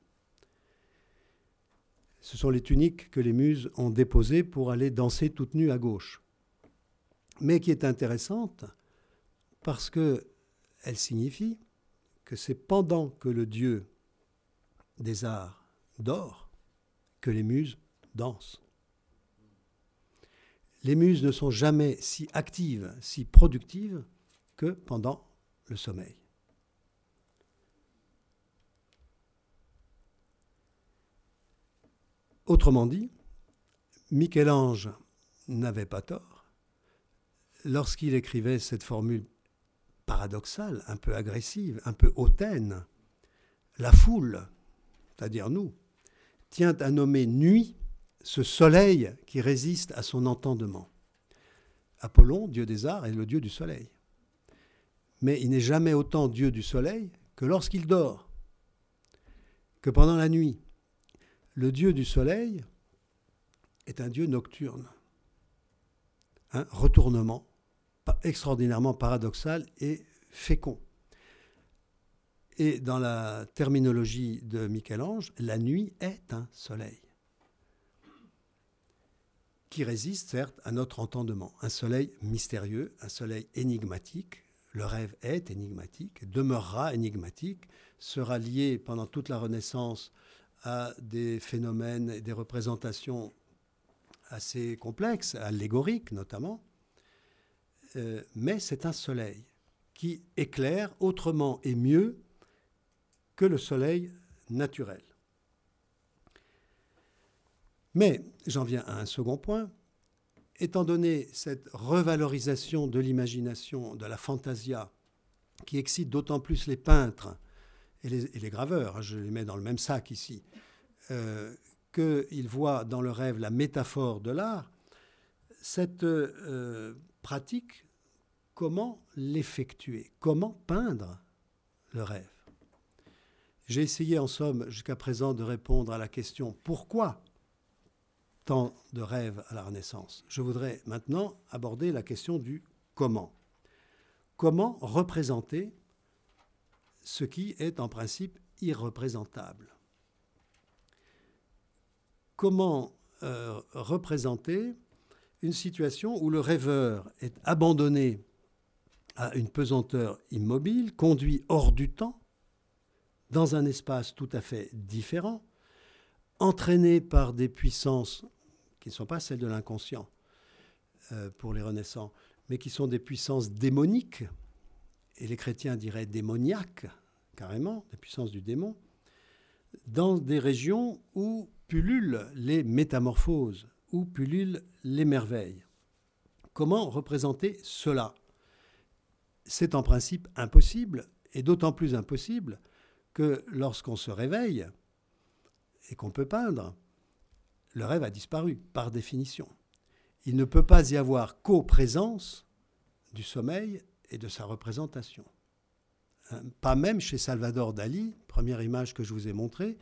Ce sont les tuniques que les muses ont déposées pour aller danser toutes nues à gauche mais qui est intéressante parce qu'elle signifie que c'est pendant que le dieu des arts dort que les muses dansent. Les muses ne sont jamais si actives, si productives que pendant le sommeil. Autrement dit, Michel-Ange n'avait pas tort lorsqu'il écrivait cette formule paradoxale, un peu agressive, un peu hautaine, la foule, c'est-à-dire nous, tient à nommer nuit ce soleil qui résiste à son entendement. Apollon, dieu des arts, est le dieu du soleil. Mais il n'est jamais autant dieu du soleil que lorsqu'il dort, que pendant la nuit. Le dieu du soleil est un dieu nocturne. Un retournement extraordinairement paradoxal et fécond. Et dans la terminologie de Michel-Ange, la nuit est un soleil qui résiste certes à notre entendement. Un soleil mystérieux, un soleil énigmatique. Le rêve est énigmatique, demeurera énigmatique, sera lié pendant toute la Renaissance à des phénomènes et des représentations assez complexes, allégoriques notamment. Euh, mais c'est un soleil qui éclaire autrement et mieux que le soleil naturel. Mais j'en viens à un second point. Étant donné cette revalorisation de l'imagination, de la fantasia, qui excite d'autant plus les peintres et les, graveurs, hein, je les mets dans le même sac ici, euh, qu'ils voient dans le rêve la métaphore de l'art, cette euh, pratique, comment l'effectuer? Comment peindre le rêve? J'ai essayé en somme jusqu'à présent de répondre à la question pourquoi tant de rêves à la Renaissance Je voudrais maintenant aborder la question du comment. Comment représenter ce qui est en principe irreprésentable? Comment euh, représenter une situation où le rêveur est abandonné à une pesanteur immobile, conduit hors du temps, dans un espace tout à fait différent, entraîné par des puissances qui ne sont pas celles de l'inconscient euh, pour les renaissants, mais qui sont des puissances démoniques, et les chrétiens diraient démoniaques, carrément, des puissances du démon, dans des régions où pullulent les métamorphoses, où pullulent les merveilles. Comment représenter cela? C'est en principe impossible, et d'autant plus impossible que lorsqu'on se réveille et qu'on peut peindre, le rêve a disparu par définition. Il ne peut pas y avoir co-présence du sommeil et de sa représentation. Hein, pas même chez Salvador Dali, première image que je vous ai montrée,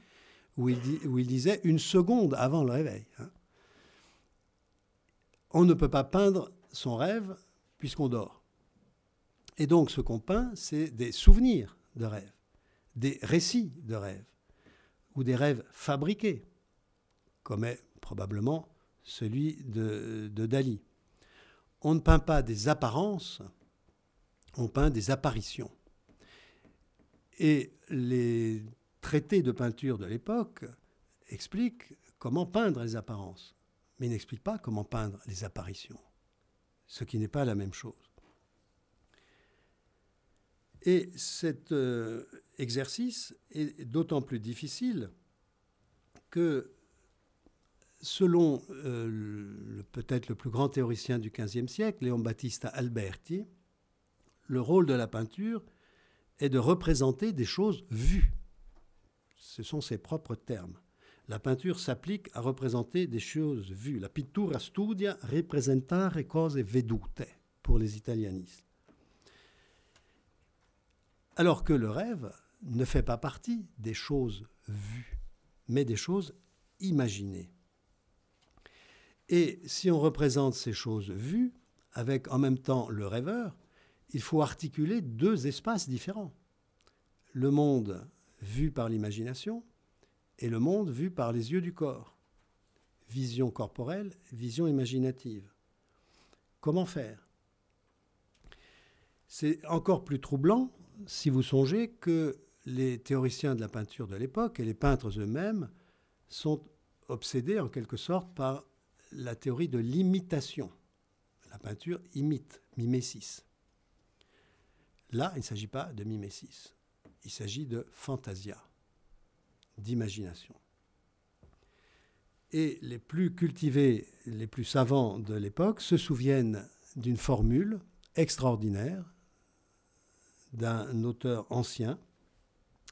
où il, où il disait une seconde avant le réveil. Hein. On ne peut pas peindre son rêve puisqu'on dort. Et donc ce qu'on peint, c'est des souvenirs de rêve, des récits de rêve, ou des rêves fabriqués, comme est probablement celui de, Dali. On ne peint pas des apparences, on peint des apparitions. Et les traités de peinture de l'époque expliquent comment peindre les apparences, mais n'expliquent pas comment peindre les apparitions, ce qui n'est pas la même chose. Et cet euh, exercice est d'autant plus difficile que, selon euh, peut-être le plus grand théoricien du XVe siècle, Léon Battista Alberti, le rôle de la peinture est de représenter des choses vues. Ce sont ses propres termes. La peinture s'applique à représenter des choses vues. La pittura studia representare cose vedute pour les italianistes. Alors que le rêve ne fait pas partie des choses vues, mais des choses imaginées. Et si on représente ces choses vues, avec en même temps le rêveur, il faut articuler deux espaces différents. Le monde vu par l'imagination et le monde vu par les yeux du corps. Vision corporelle, vision imaginative. Comment faire? C'est encore plus troublant si vous songez que les théoriciens de la peinture de l'époque et les peintres eux-mêmes sont obsédés en quelque sorte par la théorie de l'imitation. La peinture imite, mimésis. Là, il ne s'agit pas de mimésis, il s'agit de fantasia, d'imagination. Et les plus cultivés, les plus savants de l'époque se souviennent d'une formule extraordinaire d'un auteur ancien,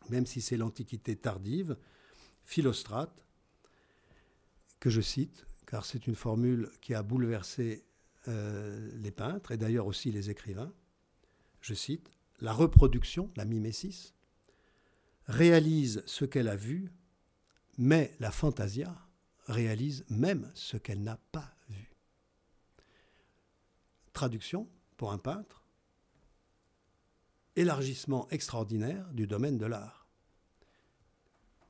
même si c'est l'Antiquité tardive, Philostrate, que je cite, car c'est une formule qui a bouleversé euh, les peintres et d'ailleurs aussi les écrivains je cite, la reproduction, la mimésis, réalise ce qu'elle a vu, mais la fantasia réalise même ce qu'elle n'a pas vu. Traduction pour un peintre, élargissement extraordinaire du domaine de l'art.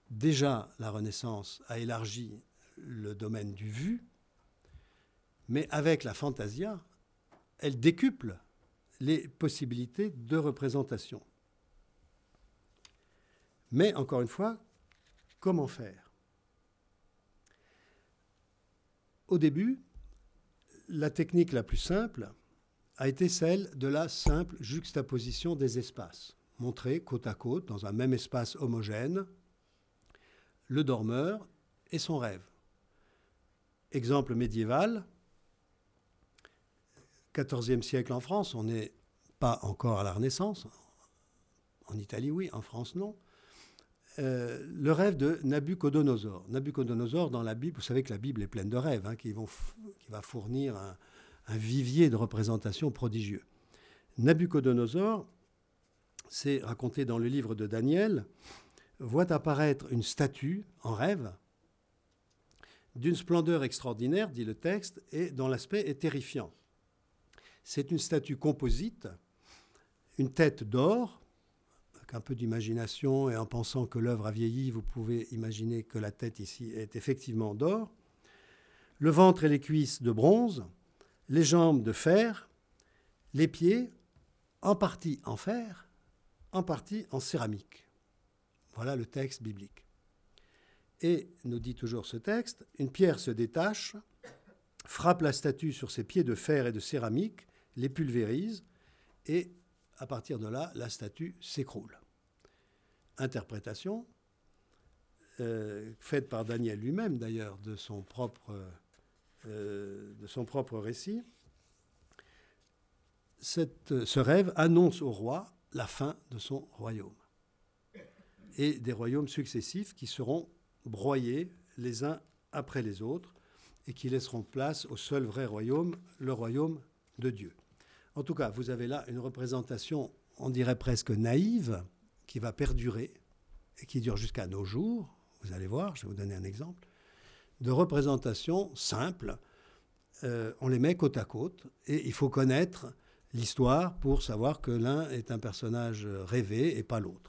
Déjà, la Renaissance a élargi le domaine du vu, mais avec la fantasia, elle décuple les possibilités de représentation. Mais encore une fois, comment faire? Au début, la technique la plus simple a été celle de la simple juxtaposition des espaces, montrer côte à côte, dans un même espace homogène, le dormeur et son rêve. Exemple médiéval, XIVe siècle en France, on n'est pas encore à la Renaissance. En Italie, oui, en France, non. Euh, le rêve de Nabucodonosor. Nabucodonosor, dans la Bible, vous savez que la Bible est pleine de rêves, hein, qui, vont qui, va fournir un, un, vivier de représentations prodigieux. Nabucodonosor, c'est raconté dans le livre de Daniel, voit apparaître une statue en rêve d'une splendeur extraordinaire, dit le texte, et dont l'aspect est terrifiant. C'est une statue composite, une tête d'or, avec un peu d'imagination et en pensant que l'œuvre a vieilli, vous pouvez imaginer que la tête ici est effectivement d'or. le ventre et les cuisses de bronze, les jambes de fer, les pieds en partie en fer, en partie en céramique. Voilà le texte biblique. Et, nous dit toujours ce texte, une pierre se détache, frappe la statue sur ses pieds de fer et de céramique, les pulvérise, et à partir de là, la statue s'écroule. Interprétation, euh, faite par Daniel lui-même d'ailleurs, de, son propre, euh, de son propre récit. Ce rêve annonce au roi la fin de son royaume et des royaumes successifs qui seront broyés les uns après les autres et qui laisseront place au seul vrai royaume, le royaume de Dieu. En tout cas, vous avez là une représentation, on dirait presque naïve, qui va perdurer et qui dure jusqu'à nos jours. Vous allez voir, je vais vous donner un exemple, de représentations simples. Euh, on les met côte à côte et il faut connaître l'histoire pour savoir que l'un est un personnage rêvé et pas l'autre.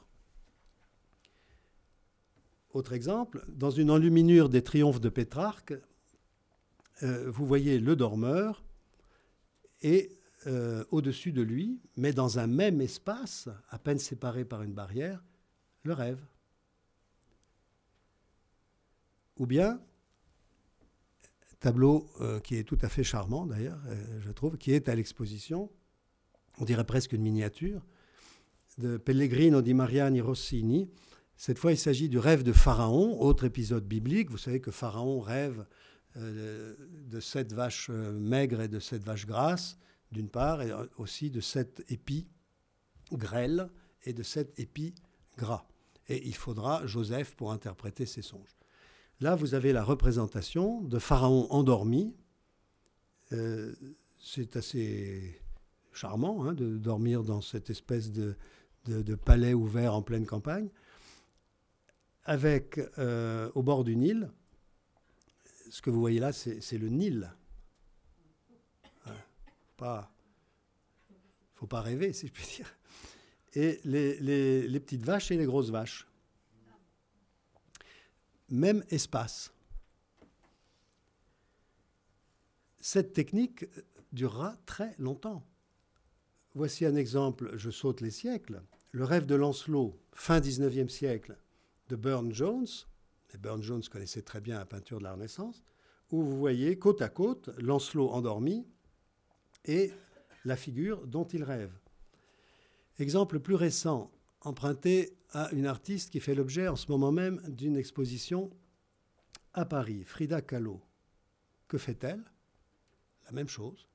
Autre exemple, dans une enluminure des triomphes de Pétrarque, euh, vous voyez le dormeur et euh, au-dessus de lui, mais dans un même espace, à peine séparé par une barrière, le rêve. Ou bien, tableau euh, qui est tout à fait charmant d'ailleurs, je trouve, qui est à l'exposition, on dirait presque une miniature, de Pellegrino di Mariani Rossini, cette fois, il s'agit du rêve de Pharaon, autre épisode biblique. Vous savez que Pharaon rêve euh, de sept vaches euh, maigres et de sept vaches grasses, d'une part, et aussi de sept épis grêles et de sept épis gras. Et il faudra Joseph pour interpréter ces songes. Là, vous avez la représentation de Pharaon endormi. Euh, c'est assez charmant hein, de dormir dans cette espèce de, de palais ouvert en pleine campagne avec euh, au bord du Nil, ce que vous voyez là, c'est le Nil. Il ne faut pas rêver, si je puis dire. Et les, les petites vaches et les grosses vaches. Même espace. Cette technique durera très longtemps. Voici un exemple, je saute les siècles. Le rêve de Lancelot, fin 19e siècle, de Burne Jones, et Burne Jones connaissait très bien la peinture de la Renaissance, où vous voyez côte à côte Lancelot endormi et la figure dont il rêve. Exemple plus récent, emprunté à une artiste qui fait l'objet en ce moment même d'une exposition à Paris, Frida Kahlo. Que fait-elle? La même chose.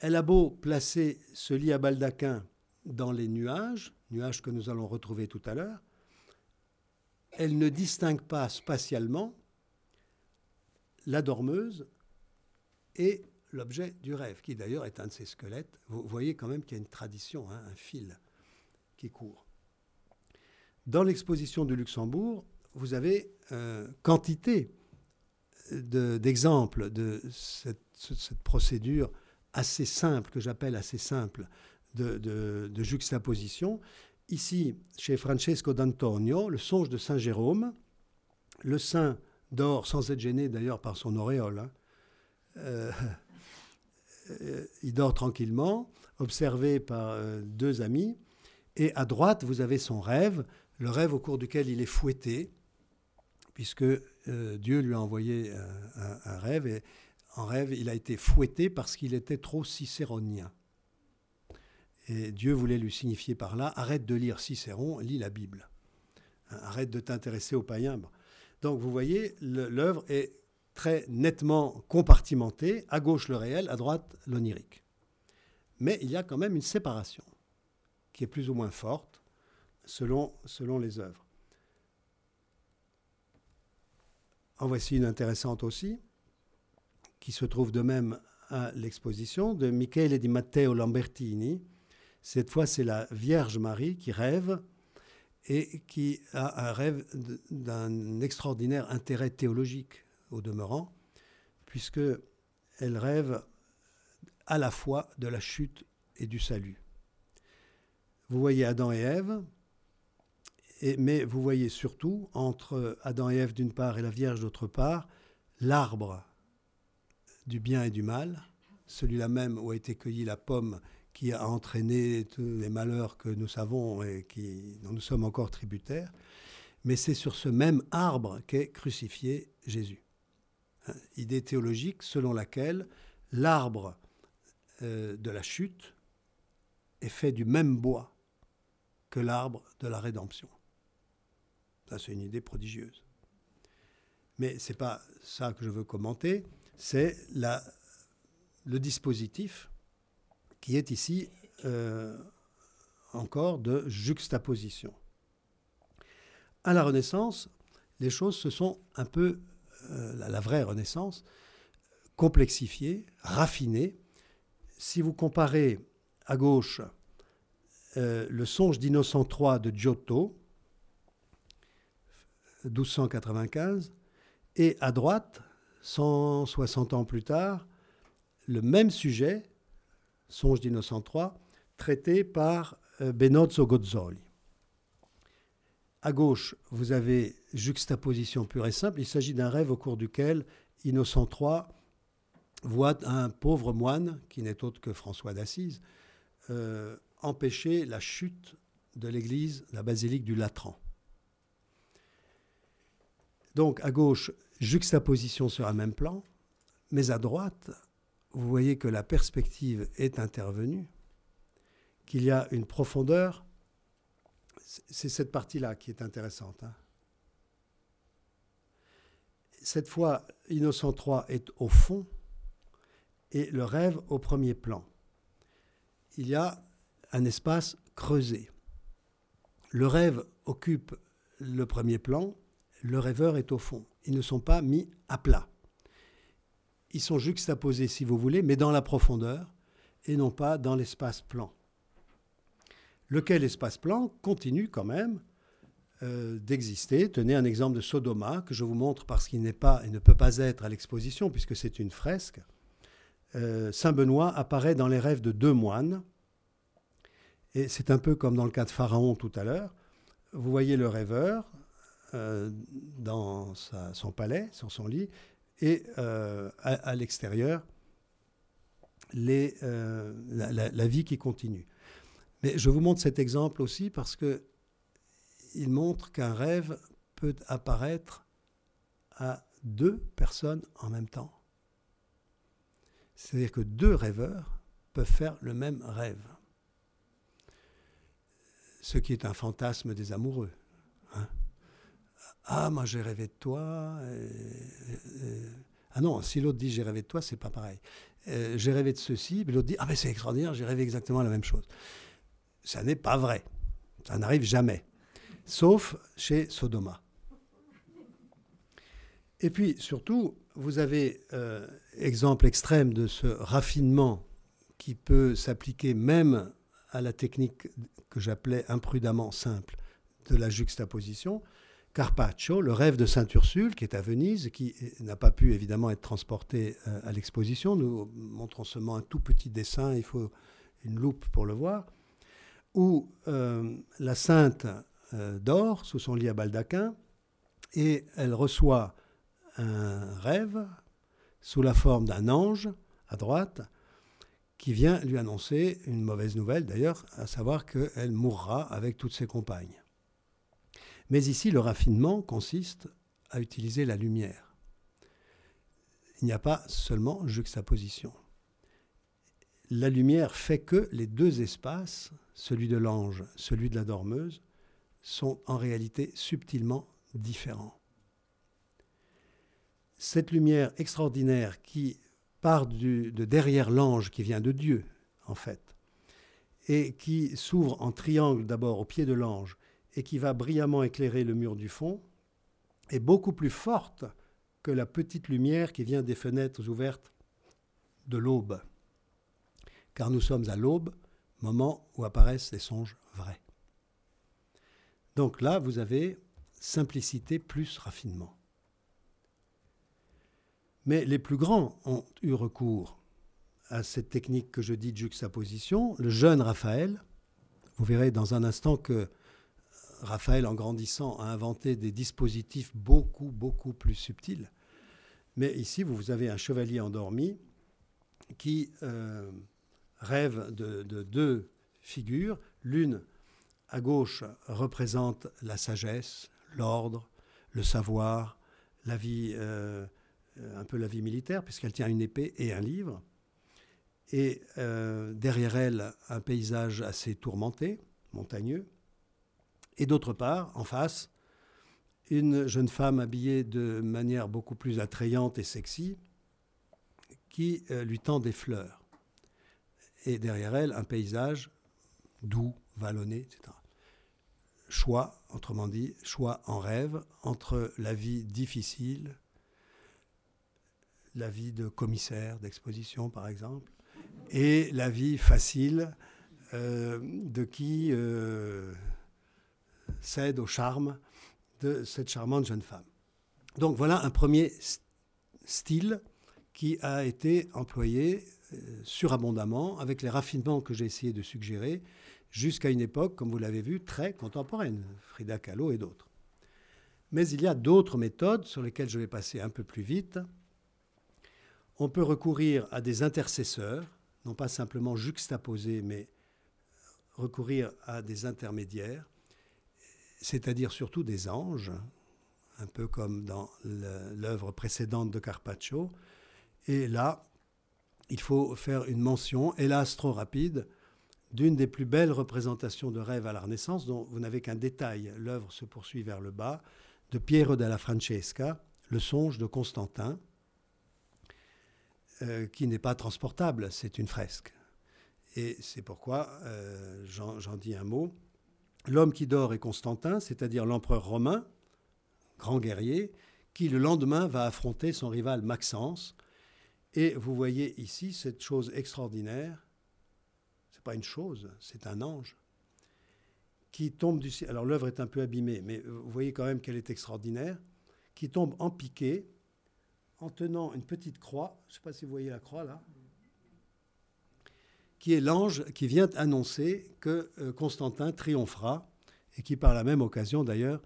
Elle a beau placer ce lit à baldaquin dans les nuages, nuages que nous allons retrouver tout à l'heure, elle ne distingue pas spatialement la dormeuse et l'objet du rêve, qui d'ailleurs est un de ses squelettes. Vous voyez quand même qu'il y a une tradition, hein, un fil qui court. Dans l'exposition du Luxembourg, vous avez euh, quantité d'exemples de, cette, procédure assez simple, que j'appelle assez simple, de juxtaposition ici, chez Francesco d'Antonio, le songe de Saint Jérôme. Le saint dort sans être gêné d'ailleurs par son auréole. Hein. Euh, euh, il dort tranquillement, observé par euh, deux amis. Et à droite, vous avez son rêve, le rêve au cours duquel il est fouetté, puisque Dieu lui a envoyé un, un, rêve. Et en rêve, il a été fouetté parce qu'il était trop cicéronien. Et Dieu voulait lui signifier par là, arrête de lire Cicéron, lis la Bible. Hein, arrête de t'intéresser aux païens. Donc vous voyez, l'œuvre est très nettement compartimentée, à gauche le réel, à droite l'onirique. Mais il y a quand même une séparation qui est plus ou moins forte selon, selon les œuvres. En voici une intéressante aussi, qui se trouve de même à l'exposition de Michele di Matteo Lambertini, cette fois, c'est la Vierge Marie qui rêve et qui a un rêve d'un extraordinaire intérêt théologique au demeurant, puisque elle rêve à la fois de la chute et du salut. Vous voyez Adam et Ève, mais vous voyez surtout, entre Adam et Ève d'une part et la Vierge d'autre part, l'arbre du bien et du mal, celui-là même où a été cueillie la pomme qui a entraîné tous les malheurs que nous savons et dont nous sommes encore tributaires, mais c'est sur ce même arbre qu'est crucifié Jésus. Hein, idée théologique selon laquelle l'arbre euh, de la chute est fait du même bois que l'arbre de la rédemption. Ça, c'est une idée prodigieuse. Mais ce n'est pas ça que je veux commenter, c'est le dispositif qui est ici euh, encore de juxtaposition. À la Renaissance, les choses se sont un peu, euh, la, vraie Renaissance, complexifiées, raffinées. Si vous comparez à gauche euh, le songe d'Innocent III de Giotto, 1295, et à droite, 160 ans plus tard, le même sujet, songe d'Innocent III, traité par euh, Benozzo Gozzoli. À gauche, vous avez juxtaposition pure et simple. Il s'agit d'un rêve au cours duquel Innocent III voit un pauvre moine, qui n'est autre que François d'Assise, euh, empêcher la chute de l'église, la basilique du Latran. Donc à gauche, juxtaposition sur un même plan, mais à droite, vous voyez que la perspective est intervenue, qu'il y a une profondeur. C'est cette partie-là qui est intéressante. Hein. Cette fois, Innocent III est au fond et le rêve au premier plan. Il y a un espace creusé. Le rêve occupe le premier plan, le rêveur est au fond. Ils ne sont pas mis à plat. Ils sont juxtaposés, si vous voulez, mais dans la profondeur et non pas dans l'espace plan. Lequel espace plan continue quand même euh, d'exister? Tenez un exemple de Sodoma que je vous montre parce qu'il n'est pas et ne peut pas être à l'exposition puisque c'est une fresque. Euh, Saint Benoît apparaît dans les rêves de deux moines. Et c'est un peu comme dans le cas de Pharaon tout à l'heure. Vous voyez le rêveur, euh, dans son palais, sur son lit, et euh, à, l'extérieur, euh, la, la, vie qui continue. Mais je vous montre cet exemple aussi parce que il montre qu'un rêve peut apparaître à deux personnes en même temps. C'est-à-dire que deux rêveurs peuvent faire le même rêve. Ce qui est un fantasme des amoureux. Ah, moi j'ai rêvé de toi. ah non, si l'autre dit j'ai rêvé de toi, c'est pas pareil. Euh, j'ai rêvé de ceci, l'autre dit ah mais c'est extraordinaire, j'ai rêvé exactement la même chose. Ça n'est pas vrai. Ça n'arrive jamais. Sauf chez Sodoma. Et puis surtout, vous avez euh, exemple extrême de ce raffinement qui peut s'appliquer même à la technique que j'appelais imprudemment simple de la juxtaposition. Carpaccio, le rêve de Sainte Ursule, qui est à Venise, qui n'a pas pu évidemment être transporté euh, à l'exposition. Nous montrons seulement un tout petit dessin, il faut une loupe pour le voir, où euh, la sainte euh, dort sous son lit à baldaquin et elle reçoit un rêve sous la forme d'un ange à droite qui vient lui annoncer une mauvaise nouvelle d'ailleurs, à savoir qu'elle mourra avec toutes ses compagnes. Mais ici, le raffinement consiste à utiliser la lumière. Il n'y a pas seulement juxtaposition. La lumière fait que les deux espaces, celui de l'ange, celui de la dormeuse, sont en réalité subtilement différents. Cette lumière extraordinaire qui part de derrière l'ange, qui vient de Dieu, en fait, et qui s'ouvre en triangle d'abord au pied de l'ange, et qui va brillamment éclairer le mur du fond, est beaucoup plus forte que la petite lumière qui vient des fenêtres ouvertes de l'aube. Car nous sommes à l'aube, moment où apparaissent les songes vrais. Donc là, vous avez simplicité plus raffinement. Mais les plus grands ont eu recours à cette technique que je dis de juxtaposition. Le jeune Raphaël, vous verrez dans un instant que Raphaël, en grandissant, a inventé des dispositifs beaucoup, beaucoup plus subtils. Mais ici, vous avez un chevalier endormi qui euh, rêve de, deux figures. L'une, à gauche, représente la sagesse, l'ordre, le savoir, la vie, euh, un peu la vie militaire, puisqu'elle tient une épée et un livre. Et euh, derrière elle, un paysage assez tourmenté, montagneux. Et d'autre part, en face, une jeune femme habillée de manière beaucoup plus attrayante et sexy, qui euh, lui tend des fleurs. Et derrière elle, un paysage doux, vallonné, etc. Choix, autrement dit, choix en rêve entre la vie difficile, la vie de commissaire d'exposition par exemple, et la vie facile euh, de qui euh, cède au charme de cette charmante jeune femme. Donc voilà un premier style qui a été employé euh, surabondamment avec les raffinements que j'ai essayé de suggérer jusqu'à une époque, comme vous l'avez vu, très contemporaine, Frida Kahlo et d'autres. Mais il y a d'autres méthodes sur lesquelles je vais passer un peu plus vite. On peut recourir à des intercesseurs, non pas simplement juxtaposer, mais recourir à des intermédiaires, c'est-à-dire surtout des anges, un peu comme dans l'œuvre précédente de Carpaccio, et là, il faut faire une mention, hélas trop rapide, d'une des plus belles représentations de rêve à la Renaissance, dont vous n'avez qu'un détail, l'œuvre se poursuit vers le bas, de Piero della Francesca, Le songe de Constantin, euh, qui n'est pas transportable, c'est une fresque. Et c'est pourquoi euh, j'en dis un mot. L'homme qui dort est Constantin, c'est-à-dire l'empereur romain, grand guerrier, qui le lendemain va affronter son rival Maxence, et vous voyez ici cette chose extraordinaire. Ce n'est pas une chose, c'est un ange qui tombe du ciel. Alors l'œuvre est un peu abîmée, mais vous voyez quand même qu'elle est extraordinaire. Qui tombe en piqué, en tenant une petite croix. Je ne sais pas si vous voyez la croix là. Qui est l'ange qui vient annoncer que euh, Constantin triomphera et qui, par la même occasion d'ailleurs,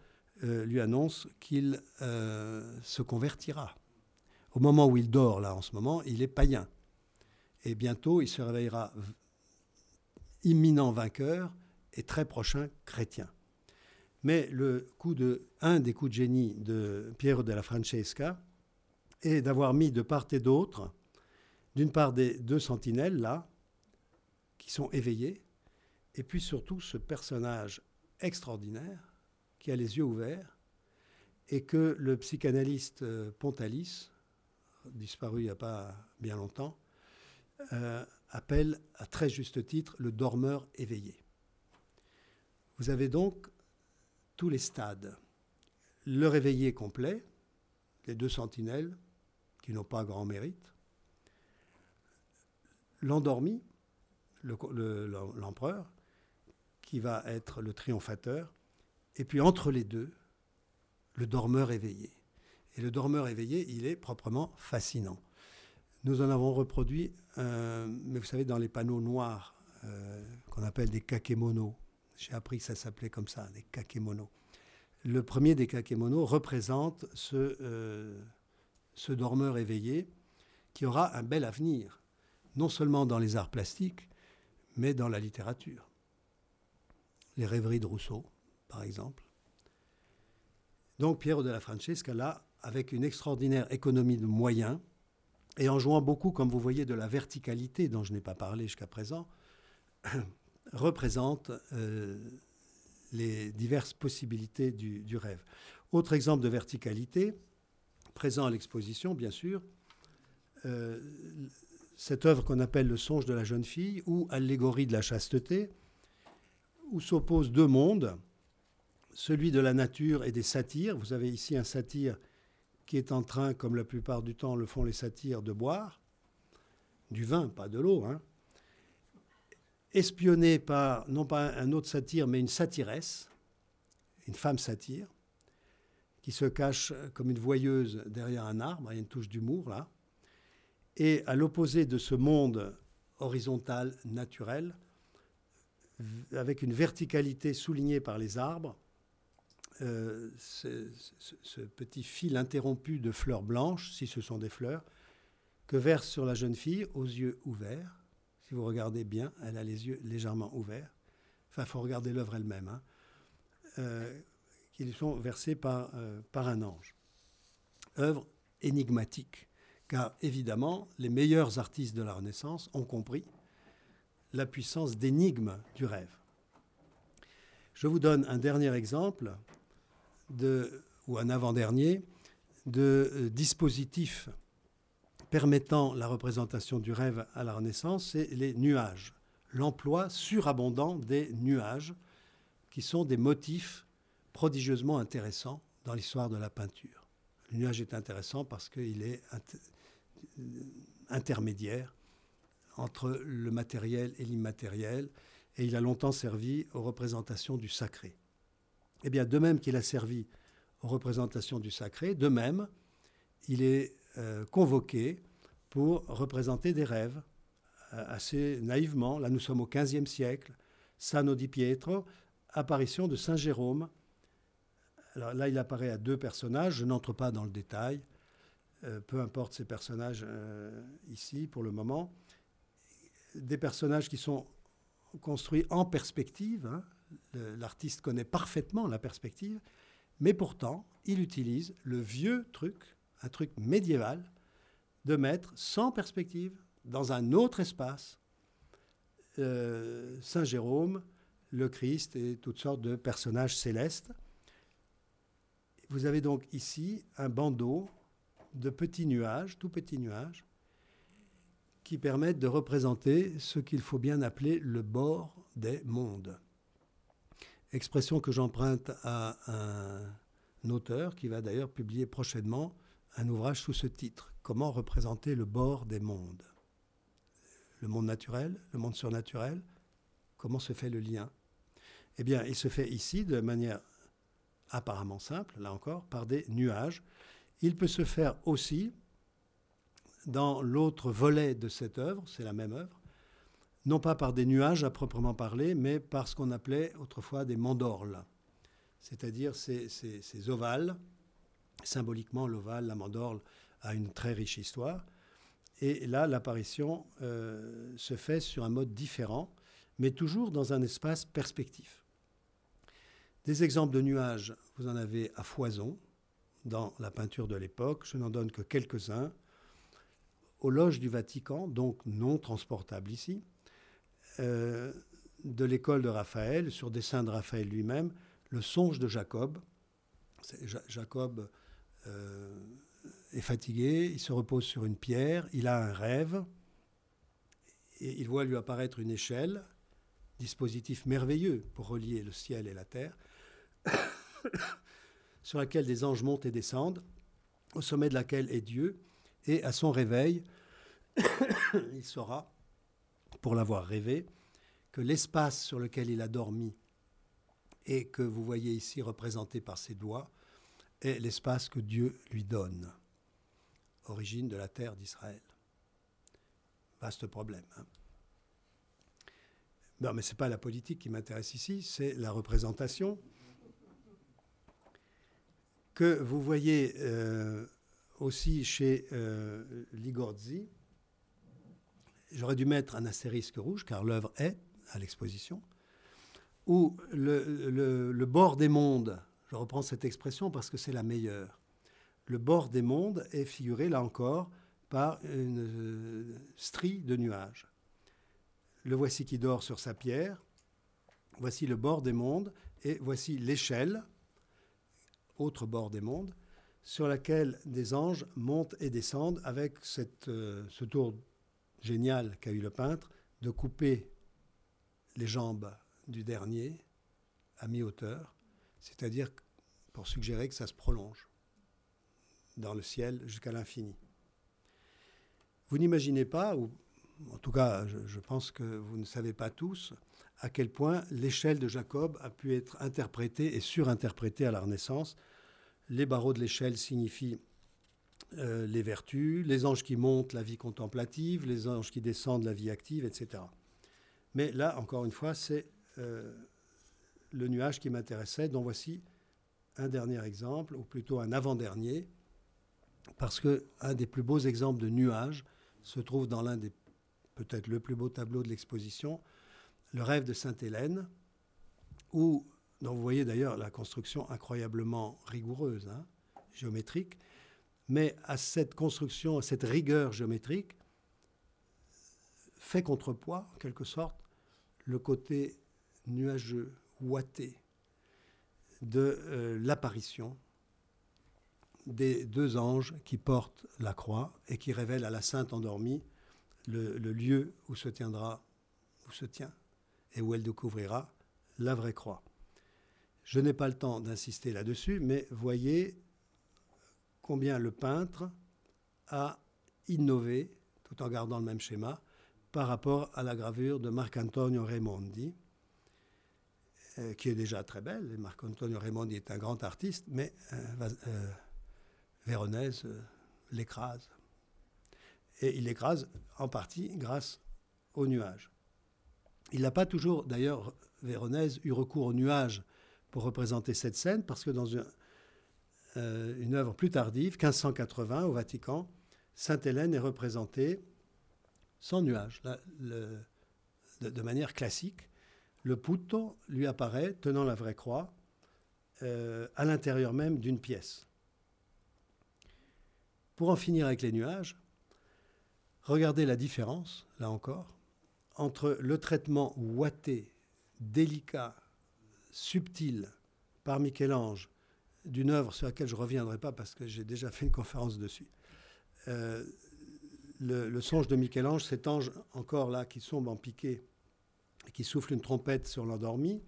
euh, lui annonce qu'il euh, se convertira. Au moment où il dort, là, en ce moment, il est païen. Et bientôt, il se réveillera imminent vainqueur et très prochain chrétien. Mais le coup de, un des coups de génie de Piero della Francesca est d'avoir mis de part et d'autre, d'une part des deux sentinelles là, qui sont éveillés, et puis surtout ce personnage extraordinaire qui a les yeux ouverts et que le psychanalyste euh, Pontalis disparu il n'y a pas bien longtemps, euh, appelle à très juste titre le dormeur éveillé. Vous avez donc tous les stades. Le réveillé complet, les deux sentinelles, qui n'ont pas grand mérite, l'endormi, l'empereur, qui va être le triomphateur, et puis entre les deux, le dormeur éveillé. Et le dormeur éveillé, il est proprement fascinant. Nous en avons reproduit, mais vous savez, dans les panneaux noirs euh, qu'on appelle des kakemonos. J'ai appris que ça s'appelait comme ça, des kakemonos. Le premier des kakemonos représente ce, euh, ce dormeur éveillé qui aura un bel avenir, non seulement dans les arts plastiques, mais dans la littérature. Les rêveries de Rousseau, par exemple. Donc Piero della Francesca, là, avec une extraordinaire économie de moyens et en jouant beaucoup, comme vous voyez, de la verticalité dont je n'ai pas parlé jusqu'à présent, représente euh, les diverses possibilités du, rêve. Autre exemple de verticalité, présent à l'exposition, bien sûr, euh, cette œuvre qu'on appelle Le songe de la jeune fille ou Allégorie de la chasteté, où s'opposent deux mondes, celui de la nature et des satyres. Vous avez ici un satyre qui est en train, comme la plupart du temps le font les satyres, de boire du vin, pas de l'eau, hein, espionné par, non pas un autre satyre, mais une satyresse, une femme satyre, qui se cache comme une voyeuse derrière un arbre, il y a une touche d'humour là. Et à l'opposé de ce monde horizontal, naturel, avec une verticalité soulignée par les arbres, euh, ce, petit fil interrompu de fleurs blanches, si ce sont des fleurs, que verse sur la jeune fille aux yeux ouverts. Si vous regardez bien, elle a les yeux légèrement ouverts. Enfin, il faut regarder l'œuvre elle-même. Hein. Euh, sont versés par, euh, par un ange. Œuvre énigmatique, car évidemment, les meilleurs artistes de la Renaissance ont compris la puissance d'énigme du rêve. Je vous donne un dernier exemple, ou un avant-dernier, de euh, dispositifs permettant la représentation du rêve à la Renaissance, c'est les nuages. L'emploi surabondant des nuages, qui sont des motifs prodigieusement intéressants dans l'histoire de la peinture. Le nuage est intéressant parce qu'il est intermédiaire entre le matériel et l'immatériel, et il a longtemps servi aux représentations du sacré. Eh bien, de même qu'il a servi aux représentations du sacré, de même, il est euh, convoqué pour représenter des rêves euh, assez naïvement. Là, nous sommes au XVe siècle. Sano di Pietro, apparition de Saint Jérôme. Alors là, il apparaît à deux personnages. Je n'entre pas dans le détail. Euh, peu importe ces personnages ici pour le moment des personnages qui sont construits en perspective. Hein. L'artiste connaît parfaitement la perspective, mais pourtant, il utilise le vieux truc, un truc médiéval, de mettre sans perspective, dans un autre espace, euh, Saint Jérôme, le Christ et toutes sortes de personnages célestes. Vous avez donc ici un bandeau de petits nuages, tout petits nuages, qui permettent de représenter ce qu'il faut bien appeler le bord des mondes. Expression que j'emprunte à un auteur qui va d'ailleurs publier prochainement un ouvrage sous ce titre, Comment représenter le bord des mondes Le monde naturel, le monde surnaturel, comment se fait le lien? Eh bien, il se fait ici de manière apparemment simple, là encore, par des nuages. Il peut se faire aussi dans l'autre volet de cette œuvre, c'est la même œuvre, non pas par des nuages à proprement parler, mais par ce qu'on appelait autrefois des mandorles, c'est-à-dire ces, ovales. Symboliquement, l'ovale, la mandorle, a une très riche histoire. Et là, l'apparition euh, se fait sur un mode différent, mais toujours dans un espace perspectif. Des exemples de nuages, vous en avez à foison dans la peinture de l'époque. Je n'en donne que quelques-uns aux loges du Vatican, donc non transportables ici, euh, de l'école de Raphaël, sur dessin de Raphaël lui-même, le songe de Jacob. Jacob euh, est fatigué, il se repose sur une pierre, il a un rêve, et il voit lui apparaître une échelle, dispositif merveilleux pour relier le ciel et la terre, sur laquelle des anges montent et descendent, au sommet de laquelle est Dieu, et à son réveil, il saura, pour l'avoir rêvé, que l'espace sur lequel il a dormi et que vous voyez ici représenté par ses doigts est l'espace que Dieu lui donne, origine de la terre d'Israël. Vaste problème. Hein. non, mais ce n'est pas la politique qui m'intéresse ici, c'est la représentation que vous voyez euh, aussi chez euh, Ligorzi. J'aurais dû mettre un astérisque rouge, car l'œuvre est à l'exposition, où le, bord des mondes, je reprends cette expression parce que c'est la meilleure, le bord des mondes est figuré, là encore, par une euh, strie de nuages. Le voici qui dort sur sa pierre, voici le bord des mondes, et voici l'échelle, autre bord des mondes, sur laquelle des anges montent et descendent avec euh, ce tour génial qu'a eu le peintre de couper les jambes du dernier à mi-hauteur, c'est-à-dire pour suggérer que ça se prolonge dans le ciel jusqu'à l'infini. Vous n'imaginez pas, ou en tout cas je, pense que vous ne savez pas tous, à quel point l'échelle de Jacob a pu être interprétée et surinterprétée à la Renaissance les barreaux de l'échelle signifient euh, les vertus, les anges qui montent la vie contemplative, les anges qui descendent la vie active, etc. Mais là, encore une fois, c'est euh, le nuage qui m'intéressait, dont voici un dernier exemple, ou plutôt un avant-dernier, parce que un des plus beaux exemples de nuages se trouve dans l'un des peut-être le plus beau tableau de l'exposition, le rêve de Sainte-Hélène, où dont vous voyez d'ailleurs la construction incroyablement rigoureuse, hein, géométrique, mais à cette construction, à cette rigueur géométrique, fait contrepoids, en quelque sorte, le côté nuageux, ouaté de euh, l'apparition des deux anges qui portent la croix et qui révèlent à la sainte endormie le, le lieu où se tiendra, où se tient, et où elle découvrira la vraie croix. Je n'ai pas le temps d'insister là-dessus, mais voyez combien le peintre a innové, tout en gardant le même schéma, par rapport à la gravure de Marc-Antonio Raimondi, euh, qui est déjà très belle. Marc-Antonio Raimondi est un grand artiste, mais euh, euh, Véronèse l'écrase. Et il l'écrase en partie grâce aux nuages. Il n'a pas toujours, d'ailleurs, Véronèse, eu recours aux nuages pour représenter cette scène, parce que dans une, une œuvre plus tardive, 1580, au Vatican, Sainte Hélène est représentée sans nuages, de, manière classique. Le puto lui apparaît tenant la vraie croix euh, à l'intérieur même d'une pièce. Pour en finir avec les nuages, regardez la différence, là encore, entre le traitement ouaté, délicat, subtil par Michel-Ange d'une œuvre sur laquelle je ne reviendrai pas parce que j'ai déjà fait une conférence dessus, euh, le, songe de Michel-Ange, cet ange encore là qui sombre en piqué, qui souffle une trompette sur l'endormi,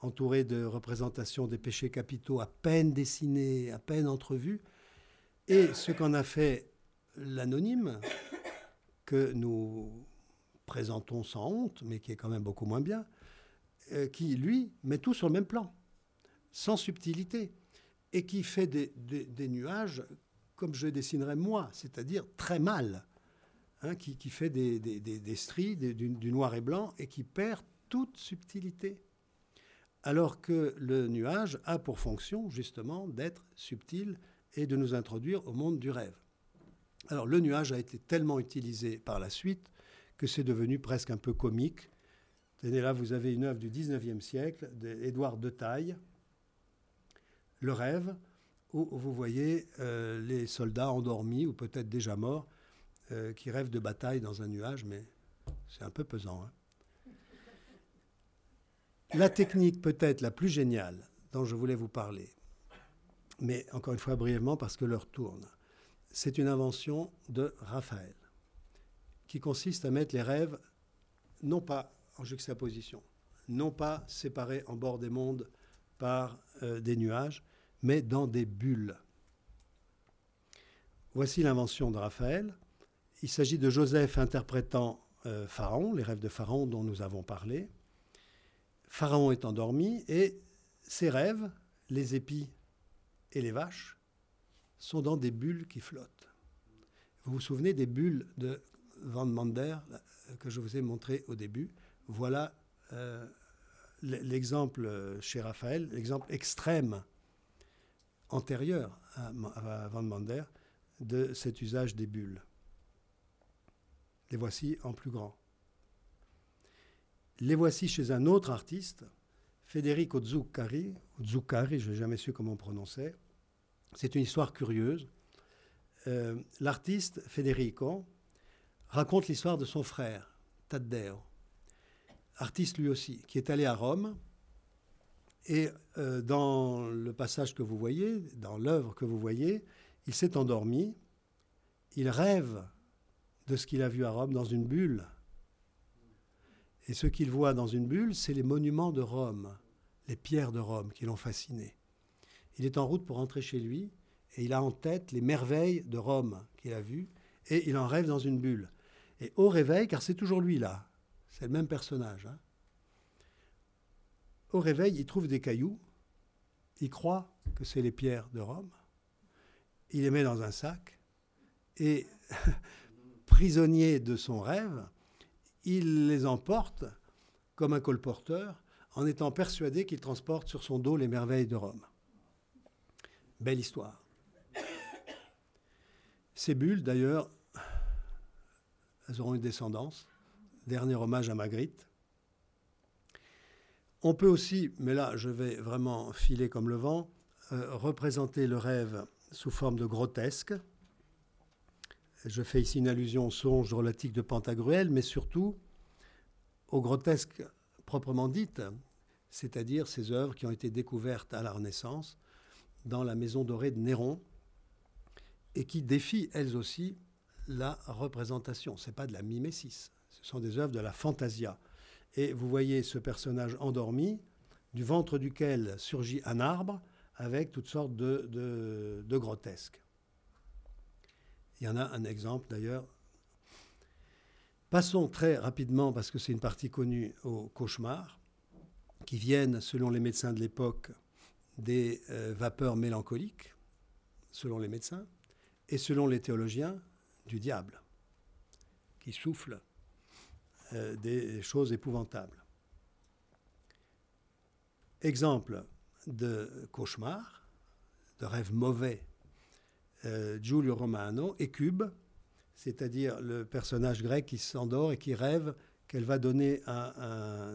entouré de représentations des péchés capitaux à peine dessinés, à peine entrevus, et ce qu'en a fait l'anonyme, que nous présentons sans honte, mais qui est quand même beaucoup moins bien, euh, qui, lui, met tout sur le même plan, sans subtilité, et qui fait des, nuages comme je dessinerais moi, c'est-à-dire très mal. Hein, qui, fait des, stries, du, noir et blanc, et qui perd toute subtilité. Alors que le nuage a pour fonction justement d'être subtil et de nous introduire au monde du rêve. Alors le nuage a été tellement utilisé par la suite que c'est devenu presque un peu comique. Tenez là, vous avez une œuvre du 19e siècle d'Édouard de Taille, Le rêve, où vous voyez euh, les soldats endormis ou peut-être déjà morts euh, qui rêve de bataille dans un nuage, mais c'est un peu pesant. Hein. La technique peut-être la plus géniale dont je voulais vous parler, mais encore une fois brièvement parce que l'heure tourne, c'est une invention de Raphaël, qui consiste à mettre les rêves non pas en juxtaposition, non pas séparés en bord des mondes par euh, des nuages, mais dans des bulles. Voici l'invention de Raphaël. Il s'agit de Joseph interprétant euh, Pharaon, les rêves de Pharaon dont nous avons parlé. Pharaon est endormi et ses rêves, les épis et les vaches, sont dans des bulles qui flottent. Vous vous souvenez des bulles de Van Mander que je vous ai montré au début? Voilà euh, l'exemple chez Raphaël, l'exemple extrême antérieur à Van Mander de cet usage des bulles. Les voici en plus grand. Les voici chez un autre artiste, Federico Zuccari, Zuccari, je n'ai jamais su comment on prononçait. C'est une histoire curieuse. Euh, l'artiste Federico raconte l'histoire de son frère, Taddeo, artiste lui aussi, qui est allé à Rome. Et euh, dans le passage que vous voyez, dans l'œuvre que vous voyez, il s'est endormi, il rêve de ce qu'il a vu à Rome dans une bulle. Et ce qu'il voit dans une bulle, c'est les monuments de Rome, les pierres de Rome qui l'ont fasciné. Il est en route pour rentrer chez lui et il a en tête les merveilles de Rome qu'il a vues et il en rêve dans une bulle. Et au réveil, car c'est toujours lui là, c'est le même personnage, hein, au réveil, il trouve des cailloux, il croit que c'est les pierres de Rome, il les met dans un sac et prisonnier de son rêve, il les emporte comme un colporteur en étant persuadé qu'il transporte sur son dos les merveilles de Rome. Belle histoire. Ces bulles, d'ailleurs, elles auront une descendance. Dernier hommage à Magritte. On peut aussi, mais là je vais vraiment filer comme le vent, euh, représenter le rêve sous forme de grotesque. Je fais ici une allusion au songe drôlatique de Pantagruel, mais surtout au grotesque proprement dite, c'est-à-dire ces œuvres qui ont été découvertes à la Renaissance dans la maison dorée de Néron et qui défient elles aussi la représentation. Ce n'est pas de la mimésis, ce sont des œuvres de la fantasia. Et vous voyez ce personnage endormi, du ventre duquel surgit un arbre avec toutes sortes de, grotesques. Il y en a un exemple d'ailleurs. Passons très rapidement, parce que c'est une partie connue, aux cauchemars, qui viennent, selon les médecins de l'époque, des euh, vapeurs mélancoliques, selon les médecins, et selon les théologiens, du diable, qui souffle euh, des choses épouvantables. Exemple de cauchemar, de rêve mauvais, euh, Giulio Romano, Écube, c'est-à-dire le personnage grec qui s'endort et qui rêve qu'elle va donner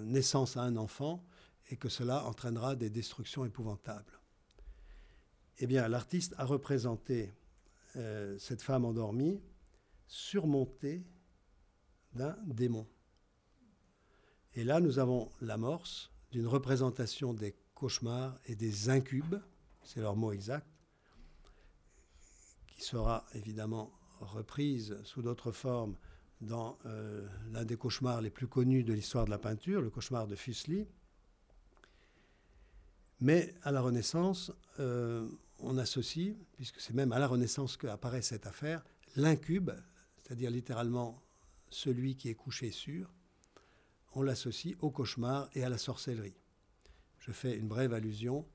naissance à un enfant et que cela entraînera des destructions épouvantables. Eh bien, l'artiste a représenté euh, cette femme endormie surmontée d'un démon. Et là, nous avons l'amorce d'une représentation des cauchemars et des incubes, c'est leur mot exact, qui sera évidemment reprise sous d'autres formes dans euh, l'un des cauchemars les plus connus de l'histoire de la peinture, le cauchemar de Fuseli. Mais à la Renaissance, euh, on associe, puisque c'est même à la Renaissance qu'apparaît cette affaire, l'incube, c'est-à-dire littéralement celui qui est couché sur, on l'associe au cauchemar et à la sorcellerie. Je fais une brève allusion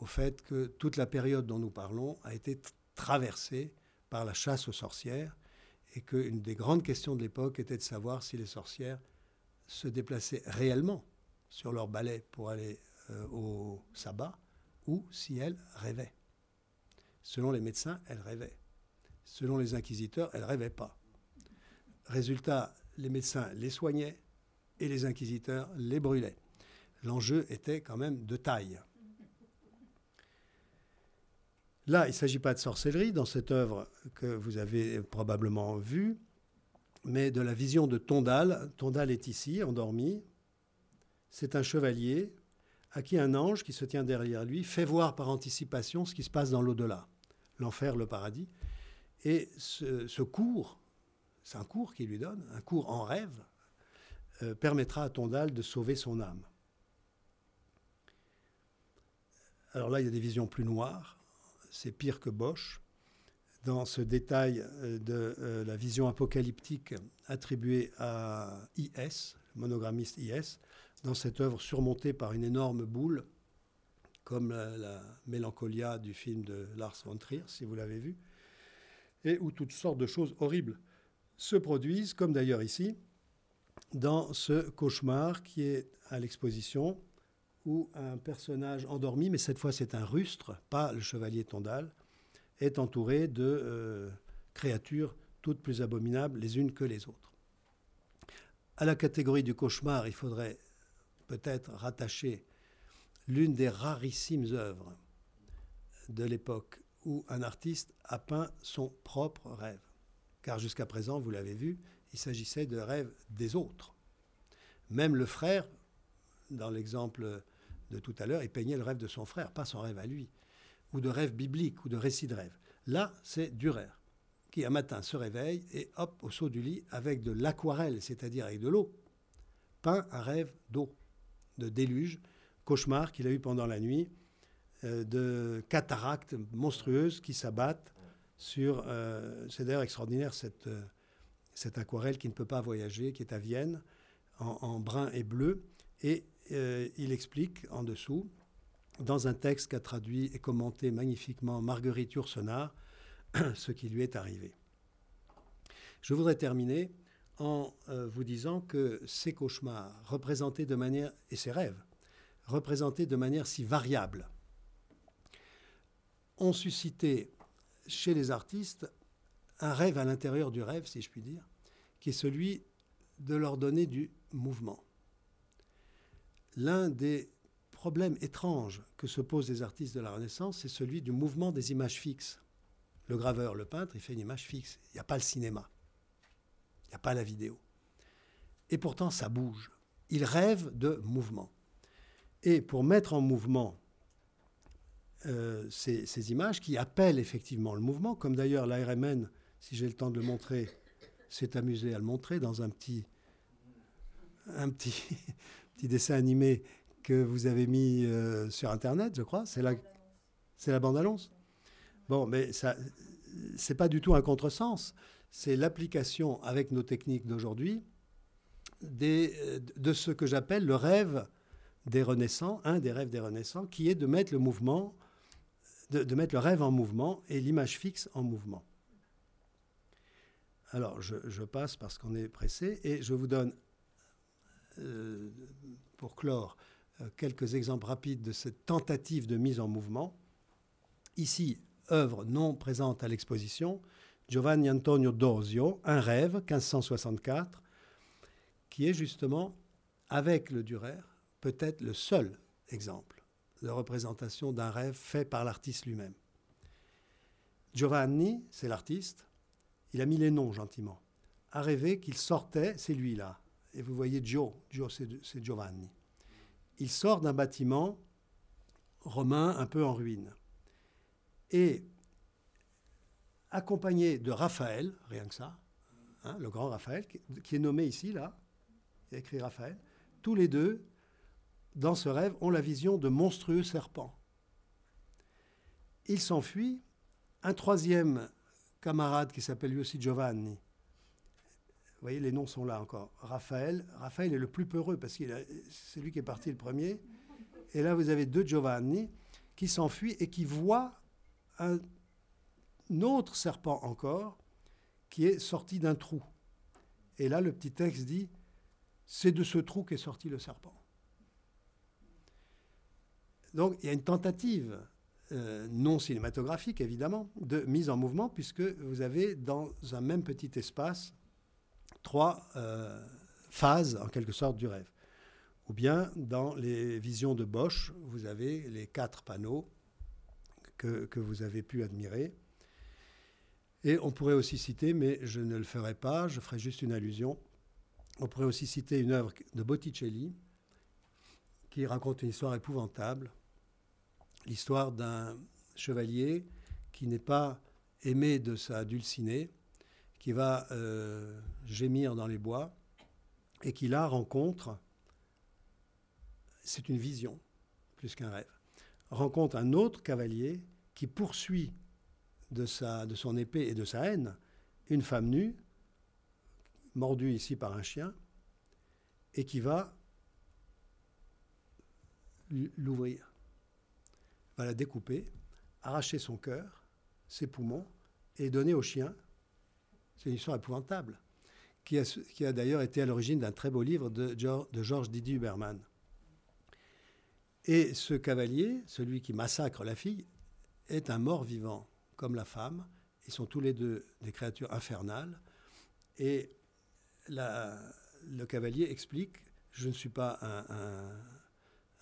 au fait que toute la période dont nous parlons a été traversée par la chasse aux sorcières et qu'une des grandes questions de l'époque était de savoir si les sorcières se déplaçaient réellement sur leur balai pour aller euh, au sabbat ou si elles rêvaient. Selon les médecins, elles rêvaient. Selon les inquisiteurs, elles rêvaient pas. Résultat, les médecins les soignaient et les inquisiteurs les brûlaient. L'enjeu était quand même de taille. Là, il ne s'agit pas de sorcellerie dans cette œuvre que vous avez probablement vue, mais de la vision de Tondal. Tondal est ici, endormi. C'est un chevalier à qui un ange qui se tient derrière lui fait voir par anticipation ce qui se passe dans l'au-delà, l'enfer, le paradis. Et ce, cours, c'est un cours qu'il lui donne, un cours en rêve, euh, permettra à Tondal de sauver son âme. Alors là, il y a des visions plus noires c'est pire que Bosch. Dans ce détail euh, de euh, la vision apocalyptique attribuée à IS, monogrammiste IS, dans cette œuvre surmontée par une énorme boule, comme la, Mélancolia du film de Lars von Trier, si vous l'avez vu, et où toutes sortes de choses horribles se produisent, comme d'ailleurs ici, dans ce cauchemar qui est à l'exposition où un personnage endormi, mais cette fois c'est un rustre, pas le chevalier Tondal, est entouré de euh, créatures toutes plus abominables les unes que les autres. À la catégorie du cauchemar, il faudrait peut-être rattacher l'une des rarissimes œuvres de l'époque où un artiste a peint son propre rêve. Car jusqu'à présent, vous l'avez vu, il s'agissait de rêves des autres. Même le frère, dans l'exemple de tout à l'heure, il peignait le rêve de son frère, pas son rêve à lui, ou de rêve biblique, ou de récit de rêve. Là, c'est Durer, qui un matin se réveille et hop, au saut du lit, avec de l'aquarelle, c'est-à-dire avec de l'eau, peint un rêve d'eau, de déluge, cauchemar qu'il a eu pendant la nuit, euh, de cataractes monstrueuses qui s'abattent sur... Euh, c'est d'ailleurs extraordinaire cette, euh, cette aquarelle qui ne peut pas voyager, qui est à Vienne, en, brun et bleu, et euh, il explique en dessous, dans un texte qu'a traduit et commenté magnifiquement Marguerite Yourcenar, ce qui lui est arrivé. Je voudrais terminer en euh, vous disant que ces cauchemars, représentés de manière, et ces rêves, représentés de manière si variable, ont suscité chez les artistes un rêve à l'intérieur du rêve, si je puis dire, qui celui de leur donner du mouvement. L'un des problèmes étranges que se posent les artistes de la Renaissance, c'est celui du mouvement des images fixes. Le graveur, le peintre, il fait une image fixe. Il n'y a pas le cinéma. Il n'y a pas la vidéo. Et pourtant, ça bouge. Il rêve de mouvement. Et pour mettre en mouvement euh, ces, images qui appellent effectivement le mouvement, comme d'ailleurs l'ARMN, si j'ai le temps de le montrer, s'est amusé à le montrer dans un petit, un petit, petit dessin animé que vous avez mis euh, sur Internet, je crois. C'est la, la bande-annonce. Bon, mais ça, c'est pas du tout un contresens. C'est l'application avec nos techniques d'aujourd'hui des, de ce que j'appelle le rêve des renaissants, un des rêves des renaissants, qui est de mettre le mouvement, de, mettre le rêve en mouvement et l'image fixe en mouvement. Alors, je, passe parce qu'on est pressé et je vous donne, euh, pour clore, euh, quelques exemples rapides de cette tentative de mise en mouvement. Ici, œuvre non présente à l'exposition, Giovanni Antonio Dosio, Un rêve, 1564, qui est justement, avec le Durer, peut-être le seul exemple de représentation d'un rêve fait par l'artiste lui-même. Giovanni, c'est l'artiste, il a mis les noms gentiment, a rêvé qu'il sortait, c'est lui là, et vous voyez Gio, Gio c'est Giovanni. Il sort d'un bâtiment romain un peu en ruine. Et accompagné de Raphaël, rien que ça, hein, le grand Raphaël, qui est nommé ici, là, il a écrit Raphaël, tous les deux, dans ce rêve, ont la vision de monstrueux serpents. Il s'enfuit. Un troisième camarade qui s'appelle lui aussi Giovanni. Vous voyez, les noms sont là encore. Raphaël. Raphaël est le plus peureux parce que c'est lui qui est parti le premier. Et là, vous avez deux Giovanni qui s'enfuient et qui voient un autre serpent encore qui est sorti d'un trou. Et là, le petit texte dit c'est de ce trou qu'est sorti le serpent. Donc il y a une tentative euh, non cinématographique, évidemment, de mise en mouvement, puisque vous avez dans un même petit espace trois euh, phases, en quelque sorte, du rêve. Ou bien dans les visions de Bosch, vous avez les quatre panneaux que, que vous avez pu admirer. Et on pourrait aussi citer, mais je ne le ferai pas, je ferai juste une allusion, on pourrait aussi citer une œuvre de Botticelli qui raconte une histoire épouvantable, l'histoire d'un chevalier qui n'est pas aimé de sa dulcinée, qui va euh, gémir dans les bois et qui là rencontre, c'est une vision plus qu'un rêve, rencontre un autre cavalier qui poursuit de, son épée et de sa haine une femme nue mordu ici par un chien, et qui va l'ouvrir, va la découper, arracher son cœur, ses poumons, et donner au chien. C'est une histoire épouvantable, qui a, d'ailleurs été à l'origine d'un très beau livre de, de Georges Didier Huberman. Et ce cavalier, celui qui massacre la fille, est un mort vivant, comme la femme. Ils sont tous les deux des créatures infernales. Et le cavalier explique, je ne suis pas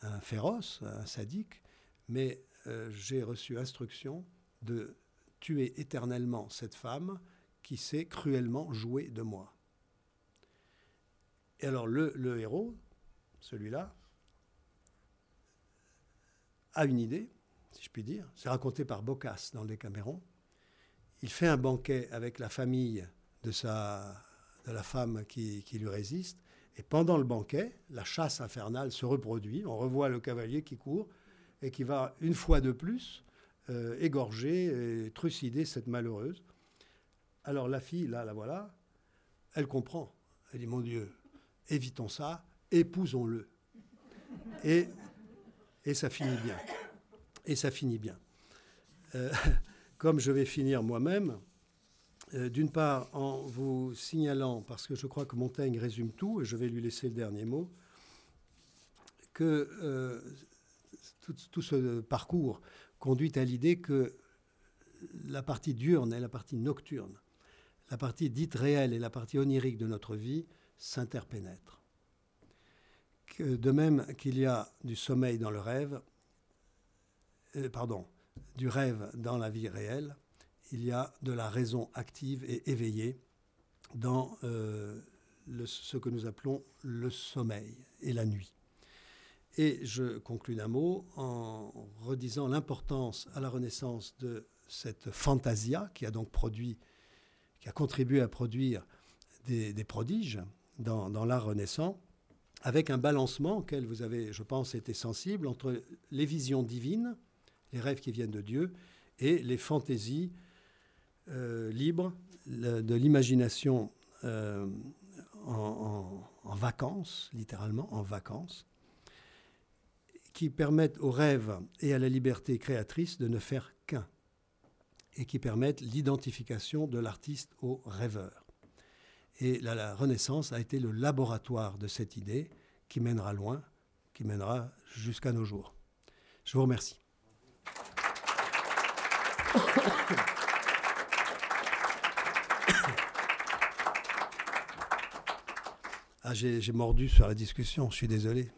un, féroce, un sadique, mais euh, j'ai reçu instruction de tuer éternellement cette femme qui s'est cruellement jouée de moi. Et alors le, héros, celui-là, a une idée, si je puis dire. C'est raconté par Boccace dans Les Camérons. Il fait un banquet avec la famille de sa de la femme qui, lui résiste. Et pendant le banquet, la chasse infernale se reproduit. On revoit le cavalier qui court et qui va une fois de plus euh, égorger et trucider cette malheureuse. Alors la fille, là, la voilà, elle comprend. Elle dit, mon Dieu, évitons ça, épousons-le. Et, et ça finit bien. Et ça finit bien. Euh, comme je vais finir moi-même, euh, d'une part, en vous signalant, parce que je crois que Montaigne résume tout, et je vais lui laisser le dernier mot, que tout, ce parcours conduit à l'idée que la partie diurne et la partie nocturne, la partie dite réelle et la partie onirique de notre vie s'interpénètrent. De même qu'il y a du sommeil dans le rêve, euh, pardon, du rêve dans la vie réelle, il y a de la raison active et éveillée dans euh, ce que nous appelons le sommeil et la nuit. Et je conclus d'un mot en redisant l'importance à la Renaissance de cette fantasia qui a donc produit, qui a contribué à produire des, prodiges dans, l'art renaissant, avec un balancement auquel vous avez, je pense, été sensible entre les visions divines, les rêves qui viennent de Dieu, et les fantaisies euh, libres de l'imagination euh, en, vacances, littéralement en vacances, qui permettent aux rêves et à la liberté créatrice de ne faire qu'un, et qui permettent l'identification de l'artiste au rêveur. Et la, Renaissance a été le laboratoire de cette idée qui mènera loin, qui mènera jusqu'à nos jours. Je vous remercie. Ah, j'ai mordu sur la discussion, je suis désolé.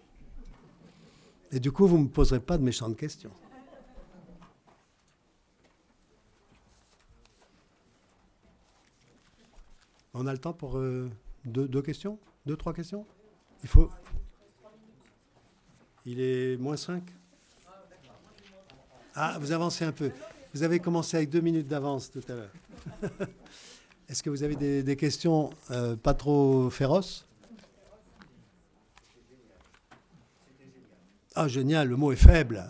Et du coup, vous ne me poserez pas de méchantes questions. On a le temps pour euh, deux, questions? Deux, trois questions? Il faut. Il est moins 5 Ah, vous avancez un peu. Vous avez commencé avec deux minutes d'avance tout à l'heure. Est-ce que vous avez des, questions euh, pas trop féroces? Ah, génial, le mot est faible.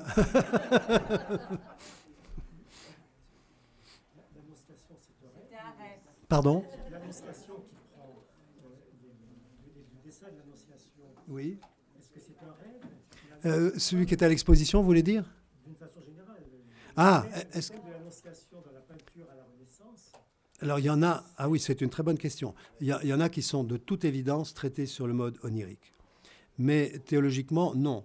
Pardon. Oui. Est-ce que c'est un rêve Celui qui est à l'exposition, vous voulez dire D'une façon générale. Ah, est-ce que. alors il y en a, ah oui, c'est une très bonne question. Il y, en a qui sont de toute évidence traités sur le mode onirique. Mais théologiquement, non.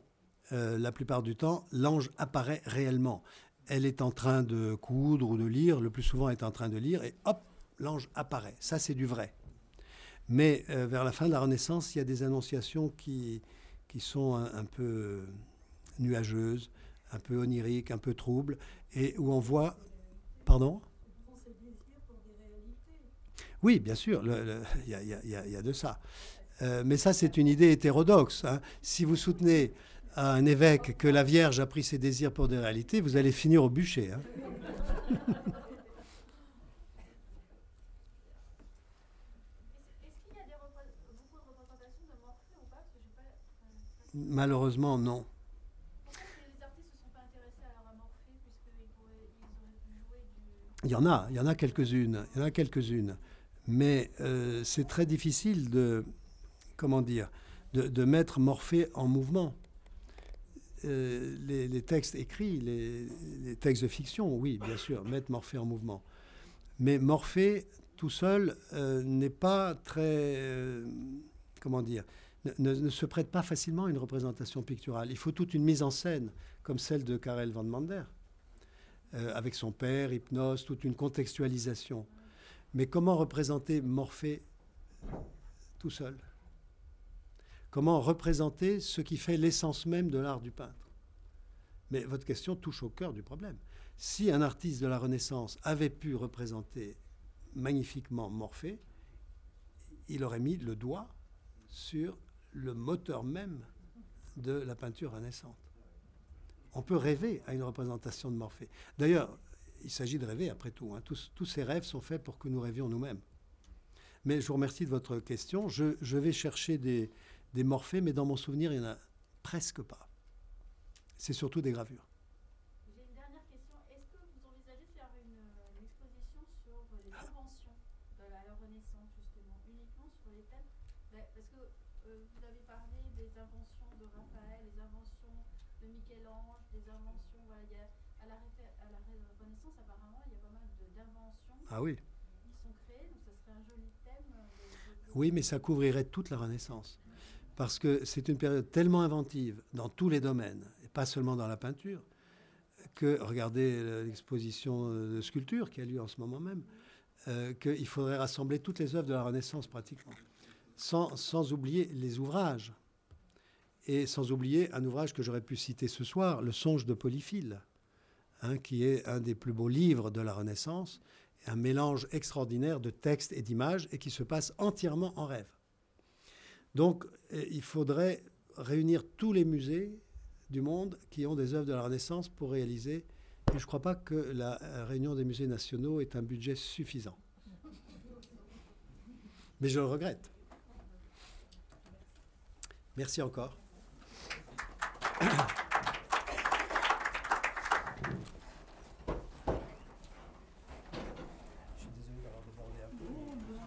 Euh, la plupart du temps, l'ange apparaît réellement. Elle est en train de coudre ou de lire, le plus souvent elle est en train de lire, et hop, l'ange apparaît. Ça, c'est du vrai. Mais euh, vers la fin de la Renaissance, il y a des annonciations qui, qui sont un, peu nuageuses, un peu oniriques, un peu troubles, et où on voit... Pardon? Oui, bien sûr, il y, a de ça. Euh, mais ça, c'est une idée hétérodoxe. Hein. Si vous soutenez à un évêque que la Vierge a pris ses désirs pour des réalités, vous allez finir au bûcher. Hein. Malheureusement, non. Il y en a, il y en a quelques-unes, il y en a quelques-unes, mais euh, c'est très difficile de, comment dire, de, de mettre Morphée en mouvement. Euh, les, textes écrits, les, textes de fiction, oui, bien sûr, mettent Morphée en mouvement. Mais Morphée, tout seul, euh, n'est pas très. Euh, comment dire ne, se prête pas facilement à une représentation picturale. Il faut toute une mise en scène, comme celle de Karel van Mander, avec son père, Hypnose, toute une contextualisation. Mais comment représenter Morphée tout seul? Comment représenter ce qui fait l'essence même de l'art du peintre Mais votre question touche au cœur du problème. Si un artiste de la Renaissance avait pu représenter magnifiquement Morphée, il aurait mis le doigt sur le moteur même de la peinture renaissante. On peut rêver à une représentation de Morphée. D'ailleurs, il s'agit de rêver après tout. Hein. Tous, ces rêves sont faits pour que nous rêvions nous-mêmes. Mais je vous remercie de votre question. je vais chercher des, des morphées, mais dans mon souvenir, il n'y en a presque pas. C'est surtout des gravures. J'ai une dernière question. Est-ce que vous envisagez de faire une, exposition sur les inventions de la, Renaissance, justement, uniquement sur les thèmes? Ben, Parce que euh, vous avez parlé des inventions de Raphaël, des inventions de Michel-Ange, des inventions. Voilà, à, la, à, la, Renaissance, apparemment, il y a pas mal d'inventions. Ah oui. Qui sont créées, donc ça serait un joli thème. Euh, oui, mais ça couvrirait toute la Renaissance parce que c'est une période tellement inventive dans tous les domaines, et pas seulement dans la peinture, que, regardez l'exposition de sculpture qui a lieu en ce moment même, euh, qu'il faudrait rassembler toutes les œuvres de la Renaissance pratiquement, sans, sans oublier les ouvrages. Et sans oublier un ouvrage que j'aurais pu citer ce soir, Le Songe de Polyphile, hein, qui est un des plus beaux livres de la Renaissance, un mélange extraordinaire de textes et d'images, et qui se passe entièrement en rêve. Donc euh, il faudrait réunir tous les musées du monde qui ont des œuvres de la Renaissance pour réaliser. Et je ne crois pas que la euh, réunion des musées nationaux est un budget suffisant. Mais je le regrette. Merci encore.